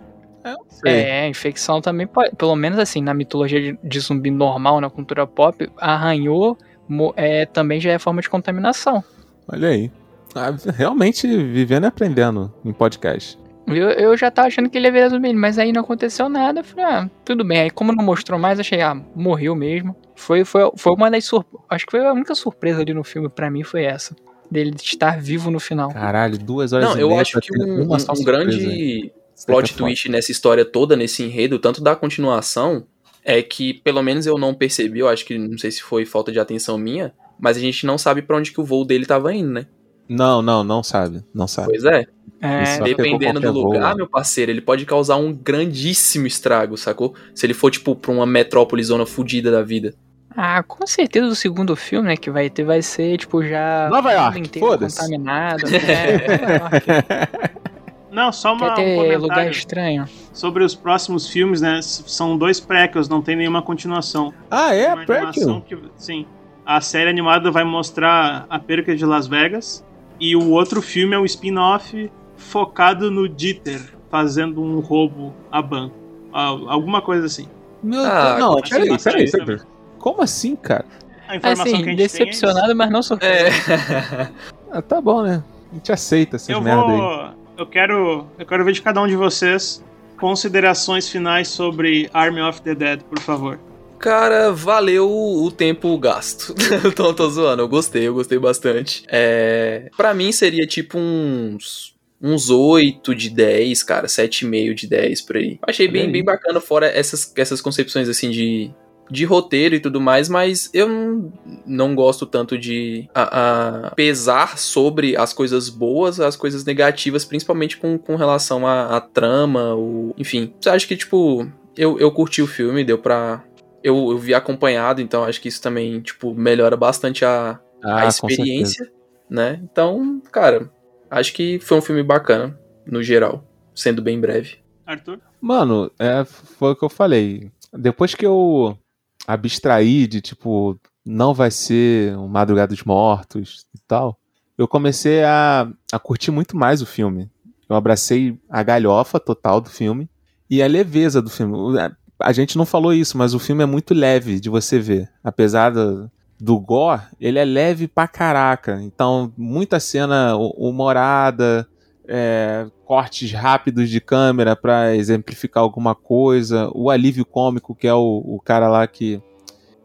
Sei. é, a infecção também pode. Pelo menos assim, na mitologia de, de zumbi normal, na cultura pop, arranhou mo- é, também já é forma de contaminação. Olha aí. Ah, realmente vivendo e aprendendo em podcast. Eu, eu já tava achando que ele ia virar zumbi, mas aí não aconteceu nada. Eu falei, ah, tudo bem. Aí, como não mostrou mais, achei, ah, morreu mesmo. Foi, foi, foi uma das surpresas. Acho que foi a única surpresa ali no filme, pra mim, foi essa. Dele estar vivo no final. Caralho, duas horas Não, e eu meia acho que um, um surpresa. grande Isso plot twist nessa história toda, nesse enredo, tanto da continuação, é que pelo menos eu não percebi, eu acho que não sei se foi falta de atenção minha, mas a gente não sabe pra onde que o voo dele tava indo, né? Não, não, não sabe. Não sabe. Pois é. É, pegou Dependendo do lugar, né? meu parceiro, ele pode causar um grandíssimo estrago, sacou? Se ele for, tipo, pra uma metrópole zona fodida da vida. Ah, com certeza o segundo filme, né, que vai ter, vai ser, tipo, já. Nova York, foda-se. Contaminado. É, York. Não, só uma, Quer um ter comentário lugar estranho. sobre os próximos filmes, né? São dois prequels, não tem nenhuma continuação. Ah, é? Prequel? que, sim. A série animada vai mostrar a perca de Las Vegas e o outro filme é um spin-off focado no Dieter fazendo um roubo a banco. Al- Alguma coisa assim. Meu Ah, Deus. Não, peraí, isso aí peraí, peraí. Como assim, cara? A informação que a Assim, gente decepcionado, mas não surpreso. É. Ah, tá bom, né? A gente aceita essas é. Eu merda aí. vou. Eu quero. Eu quero ver de cada um de vocês considerações finais sobre Army of the Dead, por favor. Cara, valeu o tempo gasto. tô, tô zoando, eu gostei, eu gostei bastante. É, para mim seria tipo uns uns 8 de 10, cara, 7,5 de 10 por aí. Achei bem, bem bacana, fora essas, essas concepções assim de, de roteiro e tudo mais, mas eu não, não gosto tanto de a, a pesar sobre as coisas boas, as coisas negativas, principalmente com, com relação à, trama, o, enfim. Você acha que, tipo, eu, eu curti o filme, deu pra. Eu, eu vi acompanhado, então acho que isso também, tipo, melhora bastante a, ah, a experiência, né? Então, cara, acho que foi um filme bacana, no geral, sendo bem breve. Arthur? Mano, é, foi o que eu falei. Depois que eu abstraí de tipo, não vai ser um Madrugada dos Mortos e tal, eu comecei a, a curtir muito mais o filme. Eu abracei a galhofa total do filme e a leveza do filme. A gente não falou isso, mas o filme é muito leve de você ver. Apesar do, do gore, ele é leve pra caraca. Então, muita cena humorada, é, cortes rápidos de câmera para exemplificar alguma coisa. O alívio cômico, que é o, o cara lá que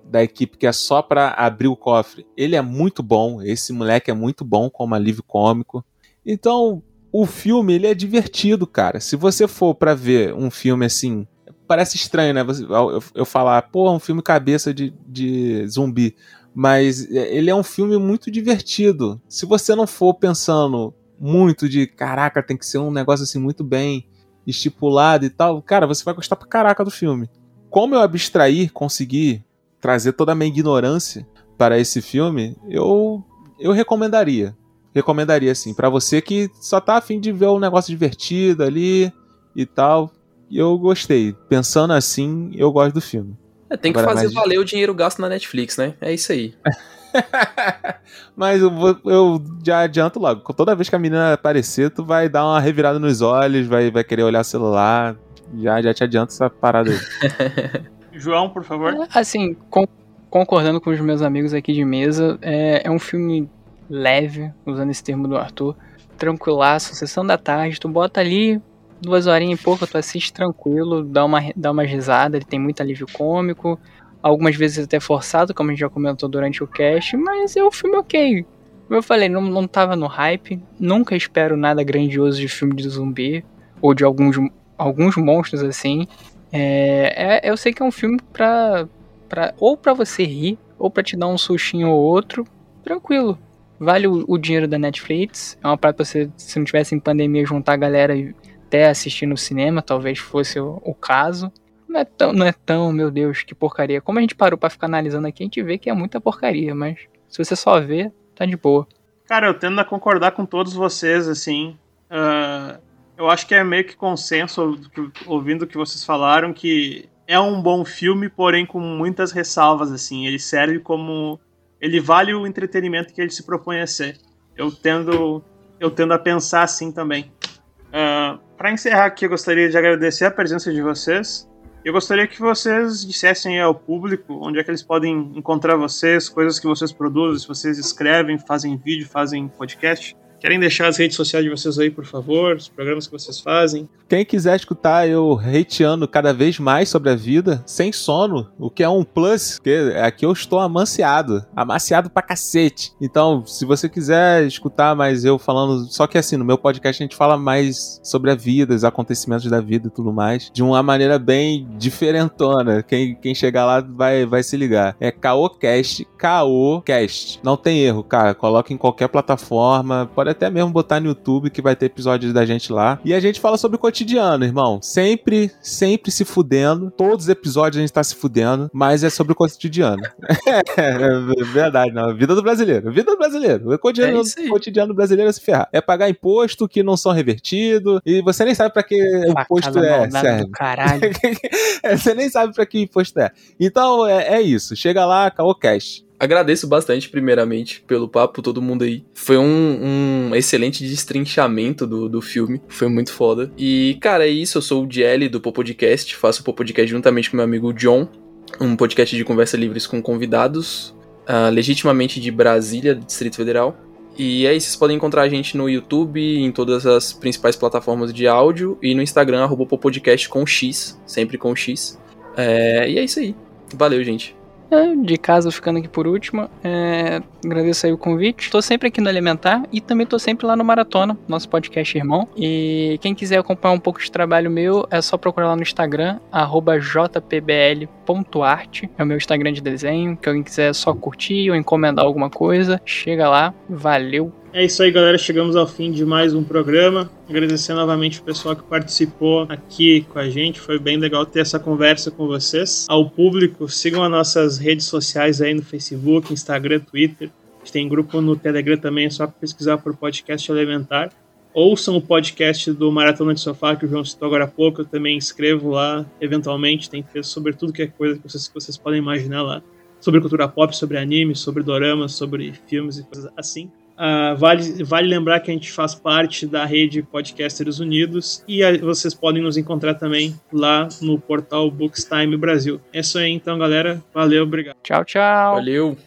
da equipe que é só para abrir o cofre. Ele é muito bom, esse moleque é muito bom como alívio cômico. Então, o filme ele é divertido, cara. Se você for para ver um filme assim, parece estranho, né? Eu, eu falar, pô, um filme cabeça de, de zumbi. Mas é, ele é um filme muito divertido. Se você não for pensando muito de caraca, tem que ser um negócio assim muito bem estipulado e tal, cara, você vai gostar pra caraca do filme. Como eu abstrair, conseguir trazer toda a minha ignorância para esse filme, eu eu recomendaria. Recomendaria assim, para você que só tá afim de ver um negócio divertido ali e tal. E eu gostei. Pensando assim, eu gosto do filme. É, tem que Agora, fazer valer o dinheiro gasto na Netflix, né? É isso aí. Mas eu, eu, já adianto logo. Toda vez que a menina aparecer, tu vai dar uma revirada nos olhos, vai, vai querer olhar o celular. Já, já te adianto essa parada aí. João, por favor. É, assim, com, concordando com os meus amigos aqui de mesa, é, é um filme leve, usando esse termo do Arthur. Tranquilaço, sessão da tarde, tu bota ali, duas horinhas e pouco, tu assiste tranquilo, dá uma, dá uma risada, ele tem muito alívio cômico, algumas vezes até forçado, como a gente já comentou durante o cast, mas é um filme ok. Como eu falei, não, não tava no hype, nunca espero nada grandioso de filme de zumbi, ou de alguns, alguns monstros assim. É, é eu sei que é um filme pra, pra ou pra você rir, ou pra te dar um sustinho ou outro, tranquilo. Vale o, o dinheiro da Netflix, é uma pra você, se não tivesse em pandemia, juntar a galera e até assistir no cinema, talvez fosse o, o caso. Não é, tão, não é tão, meu Deus, que porcaria. Como a gente parou para ficar analisando aqui, a gente vê que é muita porcaria, mas se você só vê, tá de boa. Cara, eu tendo a concordar com todos vocês, assim. Uh, eu acho que é meio que consenso, ouvindo o que vocês falaram, que é um bom filme, porém com muitas ressalvas, assim. Ele serve como. Ele vale o entretenimento que ele se propõe a ser. Eu tendo, eu tendo a pensar assim também. Uh, para encerrar aqui, eu gostaria de agradecer a presença de vocês. Eu gostaria que vocês dissessem ao público onde é que eles podem encontrar vocês, coisas que vocês produzem, se vocês escrevem, fazem vídeo, fazem podcast. Querem deixar as redes sociais de vocês aí, por favor? Os programas que vocês fazem? Quem quiser escutar eu hateando cada vez mais sobre a vida, sem sono, o que é um plus, porque aqui eu estou amanciado, amaciado pra cacete. Então, se você quiser escutar mais eu falando, só que assim, no meu podcast a gente fala mais sobre a vida, os acontecimentos da vida e tudo mais, de uma maneira bem diferentona. Quem, quem chegar lá vai, vai se ligar. É KOCast, KOCast. Não tem erro, cara. Coloca em qualquer plataforma, pode pode até mesmo botar no YouTube que vai ter episódios da gente lá. E a gente fala sobre o cotidiano, irmão. Sempre, sempre se fudendo. Todos os episódios a gente tá se fudendo, mas é sobre o cotidiano. é, é, verdade, não. Vida do brasileiro. Vida do brasileiro. O cotidiano, é cotidiano brasileiro é se ferrar. É pagar imposto que não são revertidos e você nem sabe para que o imposto é. Serve. caralho. É, você nem sabe para que imposto é. Então é, é isso. Chega lá, Cash. Agradeço bastante, primeiramente, pelo papo, todo mundo aí. Foi um, um excelente destrinchamento do, do filme. Foi muito foda. E, cara, é isso. Eu sou o Jelly do Popodcast. Faço o Popodcast juntamente com meu amigo John. Um podcast de conversa livres com convidados. Uh, legitimamente de Brasília, Distrito Federal. E aí, vocês podem encontrar a gente no YouTube, em todas as principais plataformas de áudio. E no Instagram, arroba com X. Sempre com X. É, e é isso aí. Valeu, gente. É, de casa, ficando aqui por último, é, agradeço aí o convite. Estou sempre aqui no Elementar e também estou sempre lá no Maratona, nosso podcast irmão. E quem quiser acompanhar um pouco de trabalho meu, é só procurar lá no Instagram, jpbl.art. É o meu Instagram de desenho. Que alguém quiser só curtir ou encomendar alguma coisa, chega lá. Valeu! É isso aí, galera. Chegamos ao fim de mais um programa. Agradecer novamente o pessoal que participou aqui com a gente. Foi bem legal ter essa conversa com vocês. Ao público, sigam as nossas redes sociais aí no Facebook, Instagram, Twitter. A gente tem grupo no Telegram também, é só pesquisar por podcast elementar. Ouçam o podcast do Maratona de Sofá, que o João citou agora há pouco. Eu também escrevo lá, eventualmente. Tem texto sobre tudo que é coisa que vocês, que vocês podem imaginar lá. Sobre cultura pop, sobre anime, sobre doramas, sobre filmes e coisas assim. Uh, vale, vale lembrar que a gente faz parte da rede Podcasters Unidos e a, vocês podem nos encontrar também lá no portal Bookstime Brasil. É isso aí então, galera. Valeu, obrigado. Tchau, tchau. Valeu.